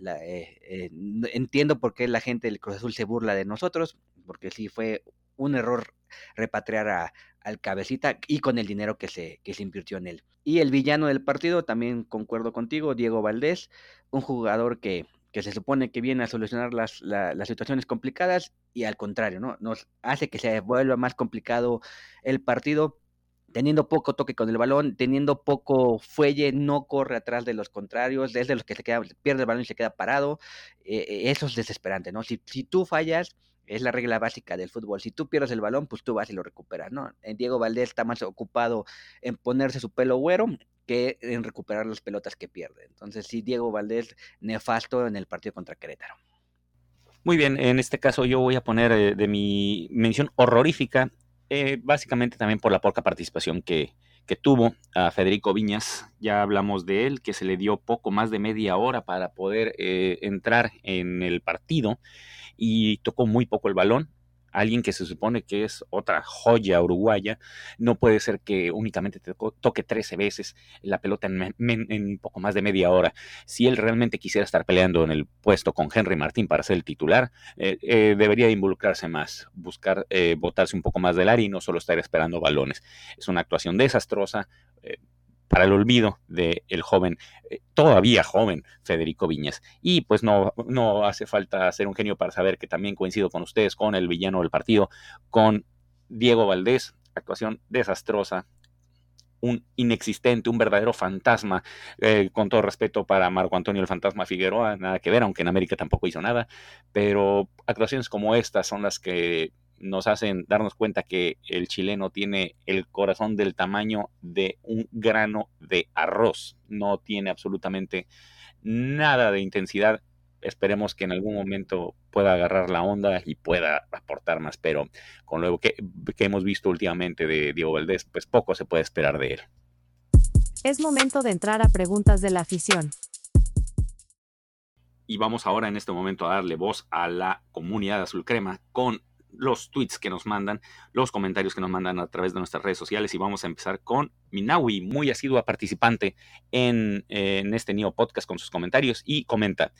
Eh, eh, entiendo por qué la gente del Cruz Azul se burla de nosotros, porque sí fue un error repatriar a, al cabecita y con el dinero que se, que se invirtió en él. Y el villano del partido, también concuerdo contigo, Diego Valdés, un jugador que, que se supone que viene a solucionar las, las situaciones complicadas y al contrario, ¿no? Nos hace que se vuelva más complicado el partido teniendo poco toque con el balón, teniendo poco fuelle, no corre atrás de los contrarios, es de los que se queda, pierde el balón y se queda parado. Eh, eh, eso es desesperante, ¿no? Si, si tú fallas, es la regla básica del fútbol. Si tú pierdes el balón, pues tú vas y lo recuperas, ¿no? Diego Valdés está más ocupado en ponerse su pelo güero que en recuperar las pelotas que pierde. Entonces, sí, Diego Valdés nefasto en el partido contra Querétaro. Muy bien, en este caso yo voy a poner eh, de mi mención horrorífica, eh, básicamente también por la poca participación que, que tuvo a Federico Viñas. Ya hablamos de él, que se le dio poco más de media hora para poder entrar en el partido y tocó muy poco el balón. Alguien que se supone que es otra joya uruguaya, no puede ser que únicamente te toque 13 veces la pelota en, poco más de media hora. Si él realmente quisiera estar peleando en el puesto con Henry Martín para ser el titular, eh, eh, debería involucrarse más, buscar eh, botarse un poco más del área y no solo estar esperando balones. Es una actuación desastrosa para el olvido del el joven, eh, todavía joven, Federico Viñas. Y pues no, no hace falta ser un genio para saber que también coincido con ustedes, con el villano del partido, con Diego Valdés, actuación desastrosa, un inexistente, un verdadero fantasma, eh, con todo respeto para Marco Antonio el Fantasma Figueroa, nada que ver, aunque en América tampoco hizo nada, pero actuaciones como estas son las que nos hacen darnos cuenta que el chileno tiene el corazón del tamaño de un grano de arroz. No tiene absolutamente nada de intensidad. Esperemos que en algún momento pueda agarrar la onda y pueda aportar más, pero con lo que, que hemos visto últimamente de Diego Valdés, pues poco se puede esperar de él. Es momento de entrar a preguntas de la afición. Y vamos ahora en este momento a darle voz a la comunidad azul crema con los tweets que nos mandan, los comentarios que nos mandan a través de nuestras redes sociales y vamos a empezar con Minawi, muy asidua participante en, en este Neo Podcast con sus comentarios y comenta,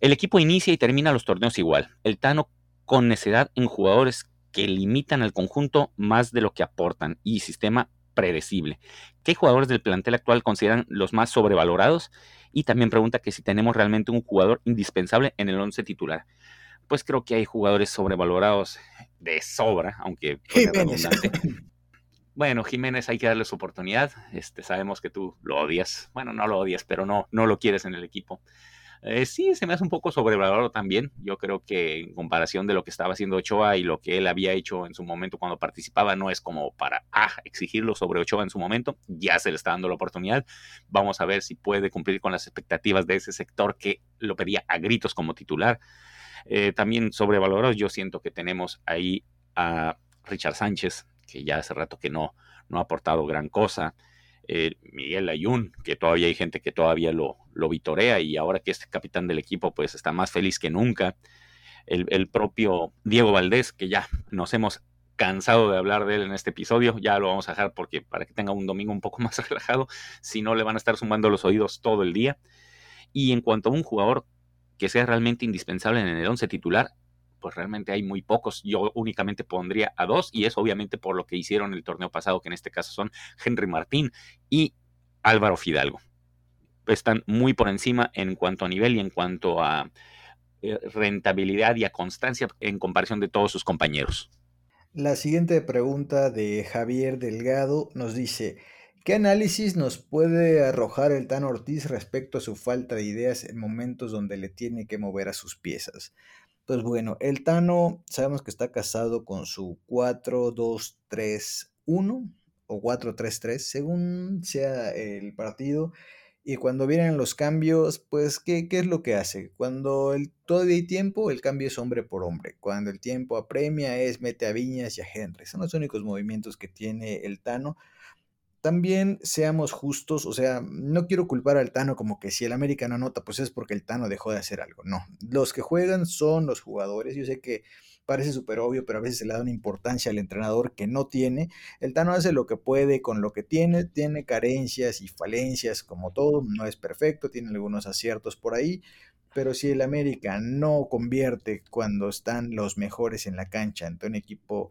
el equipo inicia y termina los torneos igual, el Tano con necedad en jugadores que limitan al conjunto más de lo que aportan y sistema predecible. ¿Qué jugadores del plantel actual consideran los más sobrevalorados? Y también pregunta que si tenemos realmente un jugador indispensable en el 11 titular. Pues creo que hay jugadores sobrevalorados de sobra, aunque redundante. Bueno, Jiménez hay que darle su oportunidad. Este, sabemos que tú lo odias. Bueno, no lo odias, pero no, no lo quieres en el equipo. Eh, sí, se me hace un poco sobrevalorado también. Yo creo que en comparación de lo que estaba haciendo Ochoa y lo que él había hecho en su momento cuando participaba, no es como para ah, exigirlo sobre Ochoa en su momento. Ya se le está dando la oportunidad. Vamos a ver si puede cumplir con las expectativas de ese sector que lo pedía a gritos como titular. Eh, también sobrevalorado, yo siento que tenemos ahí a Richard Sánchez, que ya hace rato que no, no ha aportado gran cosa. Eh, Miguel Ayun, que todavía hay gente que todavía lo, lo vitorea y ahora que es capitán del equipo, pues está más feliz que nunca. El, propio Diego Valdés, que ya nos hemos cansado de hablar de él en este episodio, ya lo vamos a dejar porque para que tenga un domingo un poco más relajado, si no le van a estar sumando los oídos todo el día. Y en cuanto a un jugador que sea realmente indispensable en el 11 titular, pues realmente hay muy pocos. Yo únicamente pondría a dos y es obviamente por lo que hicieron el torneo pasado, que en este caso son Henry Martín y Álvaro Fidalgo. Están muy por encima en cuanto a nivel y en cuanto a eh, rentabilidad y a constancia en comparación de todos sus compañeros. La siguiente pregunta de Javier Delgado nos dice, ¿qué análisis nos puede arrojar el Tan Ortiz respecto a su falta de ideas en momentos donde le tiene que mover a sus piezas? Pues bueno, el Tano sabemos que está casado con su 4-2-3-1 o 4-3-3, según sea el partido. Y cuando vienen los cambios, pues, ¿qué, ¿qué, es lo que hace? Cuando el, todavía hay tiempo, el cambio es hombre por hombre. Cuando el tiempo apremia, es mete a Viñas y a Henry. Son los únicos movimientos que tiene el Tano también seamos justos, o sea, no quiero culpar al Tano como que si el América no anota, pues es porque el Tano dejó de hacer algo. No, los que juegan son los jugadores. Yo sé que parece súper obvio, pero a veces se le da una importancia al entrenador que no tiene. El Tano hace lo que puede con lo que tiene, tiene carencias y falencias como todo, no es perfecto, tiene algunos aciertos por ahí, pero si el América no convierte cuando están los mejores en la cancha ante un equipo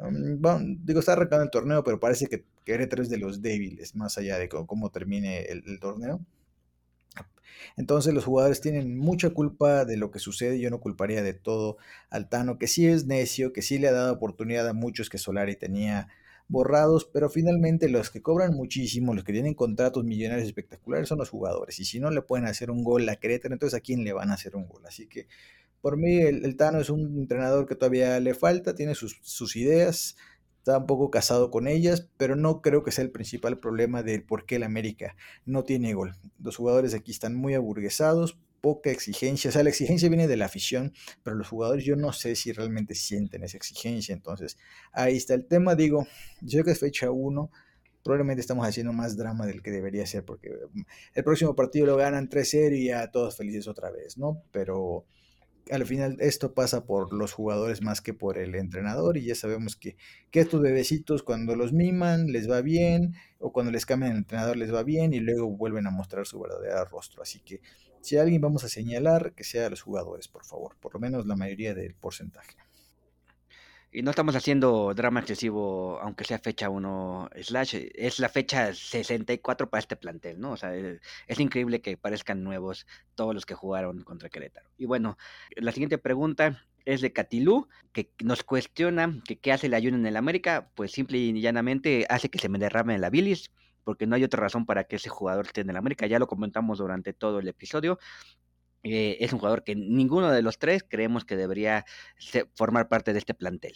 Mm, digo, está arrancando el torneo, pero parece que Querétaro es de los débiles, más allá de cómo, termine el, torneo. Entonces los jugadores tienen mucha culpa de lo que sucede. Yo no culparía de todo al Tano, que sí es necio, que sí le ha dado oportunidad a muchos que Solari tenía borrados, pero finalmente los que cobran muchísimo, los que tienen contratos millonarios espectaculares son los jugadores. Y si no le pueden hacer un gol a Querétaro, entonces a quién le van a hacer un gol. Así que por mí, el, Tano es un entrenador que todavía le falta, tiene sus, sus, ideas, está un poco casado con ellas, pero no creo que sea el principal problema del por qué el América no tiene gol. Los jugadores aquí están muy aburguesados, poca exigencia, o sea, la exigencia viene de la afición, pero los jugadores yo no sé si realmente sienten esa exigencia, entonces ahí está el tema, digo, yo que es fecha 1, probablemente estamos haciendo más drama del que debería ser, porque mm, el próximo partido lo ganan 3-0 y ya todos felices otra vez, ¿no? Pero al final esto pasa por los jugadores más que por el entrenador y ya sabemos que, que, estos bebecitos cuando los miman les va bien o cuando les cambian el entrenador les va bien y luego vuelven a mostrar su verdadero rostro. Así que si alguien vamos a señalar, que sea los jugadores, por favor, por lo menos la mayoría del porcentaje. Y no estamos haciendo drama excesivo, aunque sea fecha 1 slash, es la fecha 64 para este plantel, ¿no? O sea, es, increíble que parezcan nuevos todos los que jugaron contra Querétaro. Y bueno, la siguiente pregunta es de Catilú, que nos cuestiona que qué hace el ayuno en el América, pues simple y llanamente hace que se me derrame la bilis, porque no hay otra razón para que ese jugador esté en el América, ya lo comentamos durante todo el episodio, eh, es un jugador que ninguno de los tres creemos que debería formar parte de este plantel.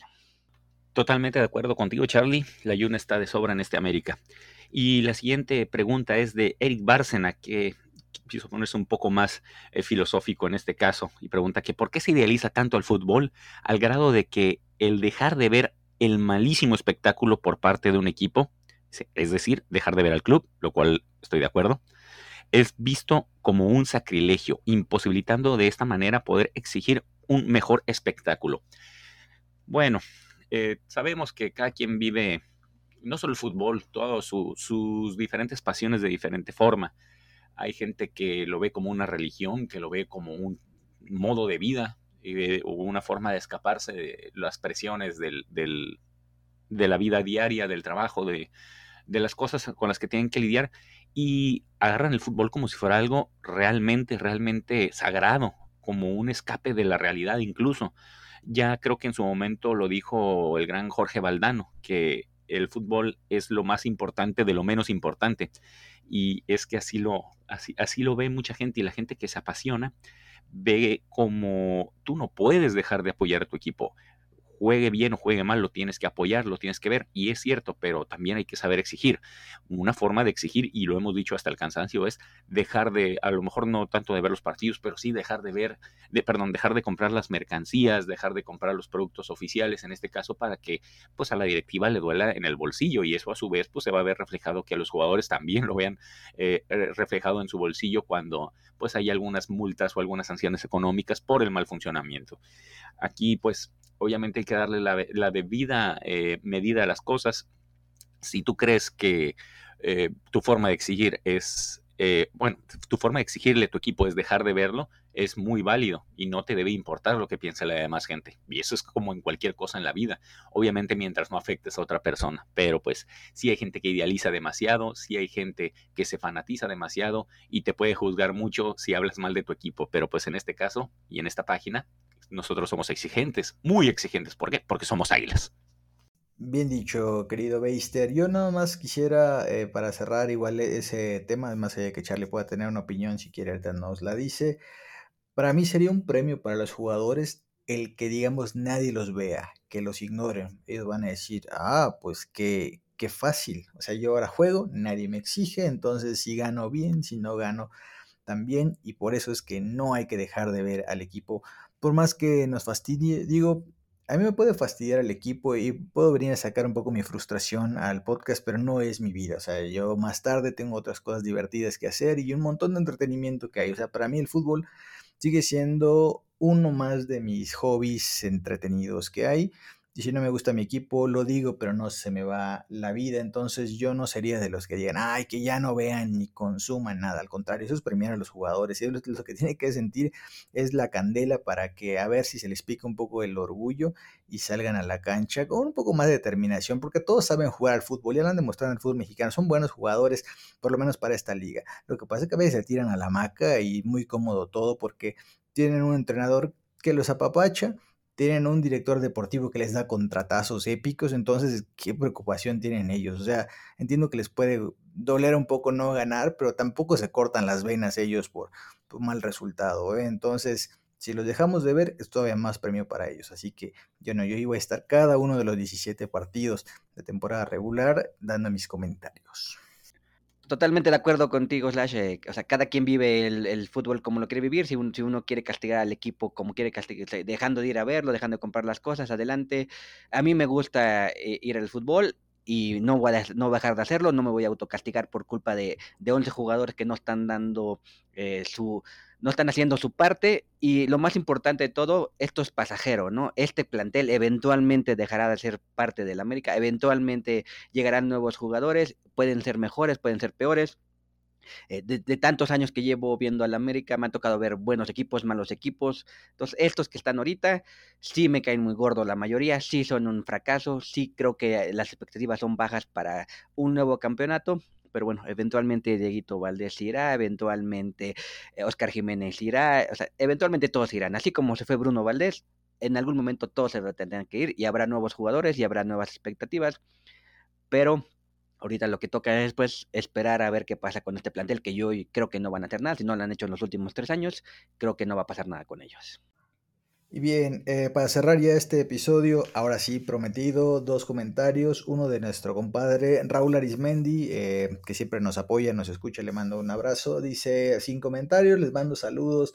Totalmente de acuerdo contigo, Charlie. La Yuna está de sobra en este América. Y la siguiente pregunta es de Eric Bárcena, que quiso ponerse un poco más eh, filosófico en este caso, y pregunta que por qué se idealiza tanto al fútbol al grado de que el dejar de ver el malísimo espectáculo por parte de un equipo, es decir, dejar de ver al club, lo cual estoy de acuerdo, es visto como un sacrilegio, imposibilitando de esta manera poder exigir un mejor espectáculo. Bueno, eh, sabemos que cada quien vive no solo el fútbol, todas sus diferentes pasiones de diferente forma. Hay gente que lo ve como una religión, que lo ve como un modo de vida eh, o una forma de escaparse de las presiones del, de la vida diaria, del trabajo, de, de las cosas con las que tienen que lidiar y agarran el fútbol como si fuera algo realmente, realmente sagrado, como un escape de la realidad incluso. Ya creo que en su momento lo dijo el gran Jorge Valdano, que el fútbol es lo más importante de lo menos importante. Y es que así lo, así, así lo ve mucha gente y la gente que se apasiona ve como tú no puedes dejar de apoyar a tu equipo juegue bien o juegue mal, lo tienes que apoyar, lo tienes que ver, y es cierto, pero también hay que saber exigir. Una forma de exigir, y lo hemos dicho hasta el cansancio, es dejar de, a lo mejor no tanto de ver los partidos, pero sí dejar de ver, de, perdón, dejar de comprar las mercancías, dejar de comprar los productos oficiales, en este caso, para que pues a la directiva le duela en el bolsillo, y eso a su vez pues se va a ver reflejado que a los jugadores también lo vean eh, reflejado en su bolsillo cuando pues hay algunas multas o algunas sanciones económicas por el mal funcionamiento. Aquí pues obviamente hay que darle la, debida eh, medida a las cosas. Si tú crees que eh, tu forma de exigir es, eh, bueno, tu forma de exigirle a tu equipo es dejar de verlo, es muy válido y no te debe importar lo que piense la demás gente. Y eso es como en cualquier cosa en la vida. Obviamente mientras no afectes a otra persona. Pero pues si hay gente que idealiza demasiado, si hay gente que se fanatiza demasiado y te puede juzgar mucho si hablas mal de tu equipo. Pero pues en este caso y en esta página nosotros somos exigentes, muy exigentes. ¿Por qué? Porque somos águilas. Bien dicho, querido Beister. Yo nada más quisiera, eh, para cerrar igual ese tema, más allá de que Charlie pueda tener una opinión, si quiere, ahorita nos la dice. Para mí sería un premio para los jugadores el que, digamos, nadie los vea, que los ignoren. Ellos van a decir, ah, pues qué, qué fácil. O sea, yo ahora juego, nadie me exige, entonces si gano bien, si no gano también. Y por eso es que no hay que dejar de ver al equipo por más que nos fastidie, digo, a mí me puede fastidiar el equipo y puedo venir a sacar un poco mi frustración al podcast, pero no es mi vida. O sea, yo más tarde tengo otras cosas divertidas que hacer y un montón de entretenimiento que hay. O sea, para mí el fútbol sigue siendo uno más de mis hobbies entretenidos que hay. Y si no me gusta mi equipo, lo digo, pero no se me va la vida. Entonces yo no sería de los que digan, ay, que ya no vean ni consuman nada. Al contrario, eso es premiar a los jugadores. Y lo, que tiene que sentir es la candela para que a ver si se les pica un poco el orgullo y salgan a la cancha con un poco más de determinación, porque todos saben jugar al fútbol, ya lo han demostrado en el fútbol mexicano, son buenos jugadores, por lo menos para esta liga. Lo que pasa es que a veces se tiran a la maca y muy cómodo todo porque tienen un entrenador que los apapacha tienen un director deportivo que les da contratazos épicos, entonces, ¿qué preocupación tienen ellos? O sea, entiendo que les puede doler un poco no ganar, pero tampoco se cortan las venas ellos por, mal resultado. ¿eh? Entonces, si los dejamos de ver, es todavía más premio para ellos. Así que yo no, yo iba a estar cada uno de los 17 partidos de temporada regular dando mis comentarios. Totalmente de acuerdo contigo, Slash. Eh, o sea, cada quien vive el, fútbol como lo quiere vivir. Si, si, uno quiere castigar al equipo como quiere castigar, dejando de ir a verlo, dejando de comprar las cosas, adelante. A mí me gusta eh, ir al fútbol y no voy, a, no dejar de hacerlo. No me voy a autocastigar por culpa de, de 11 jugadores que no están dando eh, su, no están haciendo su parte y lo más importante de todo, esto es pasajero, ¿no? Este plantel eventualmente dejará de ser parte del América, eventualmente llegarán nuevos jugadores, pueden ser mejores, pueden ser peores. Eh, de, tantos años que llevo viendo al América, me ha tocado ver buenos equipos, malos equipos. Entonces, estos que están ahorita, sí me caen muy gordo la mayoría, sí son un fracaso, sí creo que las expectativas son bajas para un nuevo campeonato pero bueno, eventualmente Dieguito Valdés irá, eventualmente Oscar eh, Jiménez irá, o sea, eventualmente todos irán, así como se fue Bruno Valdés, en algún momento todos se tendrán que ir y habrá nuevos jugadores y habrá nuevas expectativas, pero ahorita lo que toca es pues esperar a ver qué pasa con este plantel que yo creo que no van a hacer nada, si no lo han hecho en los últimos tres años, creo que no va a pasar nada con ellos. Y bien, eh, para cerrar ya este episodio, ahora sí, prometido, dos comentarios. Uno de nuestro compadre Raúl Arismendi, eh, que siempre nos apoya, nos escucha, le mando un abrazo. Dice, sin comentarios, les mando saludos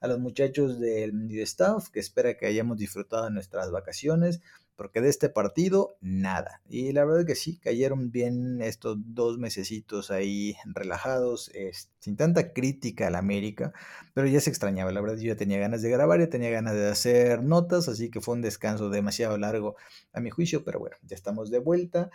a los muchachos del staff, que espera que hayamos disfrutado de nuestras vacaciones porque de este partido nada. Y la verdad es que sí, cayeron bien estos dos mesecitos ahí relajados, sin tanta crítica al América, pero ya se extrañaba, la verdad yo ya tenía ganas de grabar, ya tenía ganas de hacer notas, así que fue un descanso demasiado largo a mi juicio, pero bueno, ya estamos de vuelta.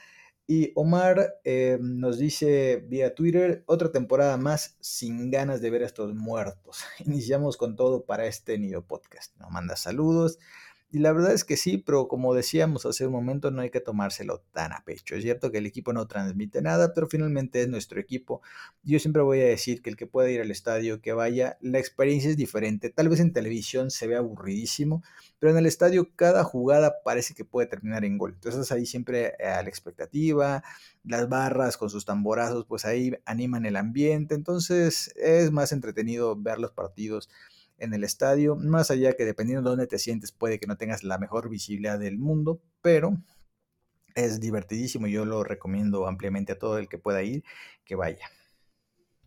Y Omar eh, nos dice vía Twitter, otra temporada más sin ganas de ver a estos muertos. Iniciamos con todo para este Nido Podcast. Nos manda saludos. Y la verdad es que sí, pero como decíamos hace un momento, no hay que tomárselo tan a pecho. Es cierto que el equipo no transmite nada, pero finalmente es nuestro equipo. Yo siempre voy a decir que el que pueda ir al estadio, que vaya, la experiencia es diferente. Tal vez en televisión se ve aburridísimo, pero en el estadio cada jugada parece que puede terminar en gol. Entonces ahí siempre a la expectativa, las barras con sus tamborazos, pues ahí animan el ambiente. Entonces es más entretenido ver los partidos en el estadio, más allá que dependiendo de dónde te sientes puede que no tengas la mejor visibilidad del mundo, pero es divertidísimo y yo lo recomiendo ampliamente a todo el que pueda ir que vaya.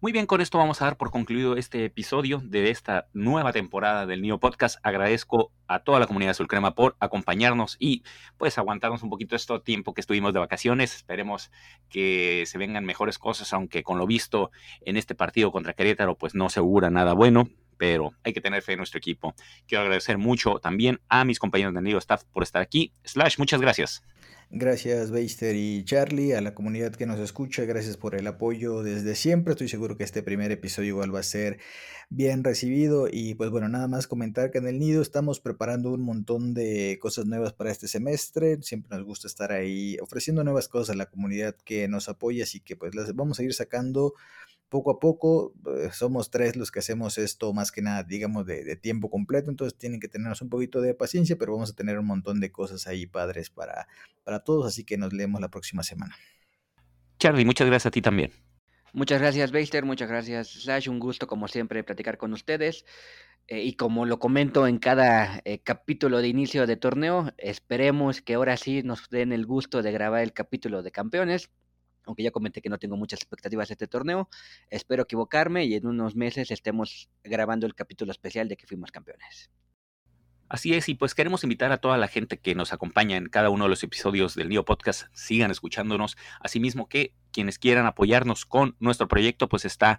Muy bien, con esto vamos a dar por concluido este episodio de esta nueva temporada del Neo Podcast. Agradezco a toda la comunidad de Sulcrema por acompañarnos y pues aguantarnos un poquito este tiempo que estuvimos de vacaciones. Esperemos que se vengan mejores cosas, aunque con lo visto en este partido contra Querétaro pues no se augura nada bueno pero hay que tener fe en nuestro equipo. Quiero agradecer mucho también a mis compañeros de Nido Staff por estar aquí. Slash, muchas gracias. Gracias Beister y Charlie, a la comunidad que nos escucha, gracias por el apoyo desde siempre. Estoy seguro que este primer episodio igual va a ser bien recibido y pues bueno, nada más comentar que en el nido estamos preparando un montón de cosas nuevas para este semestre. Siempre nos gusta estar ahí ofreciendo nuevas cosas a la comunidad que nos apoya, así que pues las vamos a ir sacando poco a poco, eh, somos tres los que hacemos esto más que nada, digamos, de, tiempo completo, entonces tienen que tenernos un poquito de paciencia, pero vamos a tener un montón de cosas ahí padres para, para todos, así que nos leemos la próxima semana. Charlie, muchas gracias a ti también. Muchas gracias, Beister, muchas gracias, Slash, un gusto como siempre platicar con ustedes. Eh, y como lo comento en cada eh, capítulo de inicio de torneo, esperemos que ahora sí nos den el gusto de grabar el capítulo de campeones aunque ya comenté que no tengo muchas expectativas de este torneo, espero equivocarme y en unos meses estemos grabando el capítulo especial de que fuimos campeones. Así es, y pues queremos invitar a toda la gente que nos acompaña en cada uno de los episodios del Neo Podcast, sigan escuchándonos, asimismo que quienes quieran apoyarnos con nuestro proyecto, pues está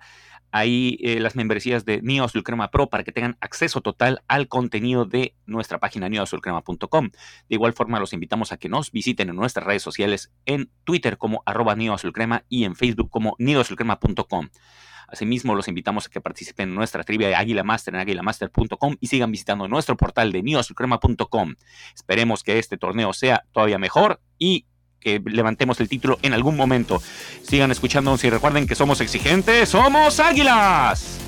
ahí eh, las membresías de Neo Pro para que tengan acceso total al contenido de nuestra página neoazulcrema.com. De igual forma, los invitamos a que nos visiten en nuestras redes sociales, en Twitter como arroba y en Facebook como neoazulcrema.com. Asimismo, los invitamos a que participen en nuestra trivia de Águila Master en águilamaster.com y sigan visitando nuestro portal de neosulcrema.com. Esperemos que este torneo sea todavía mejor y que levantemos el título en algún momento. Sigan escuchándonos y recuerden que somos exigentes, somos águilas.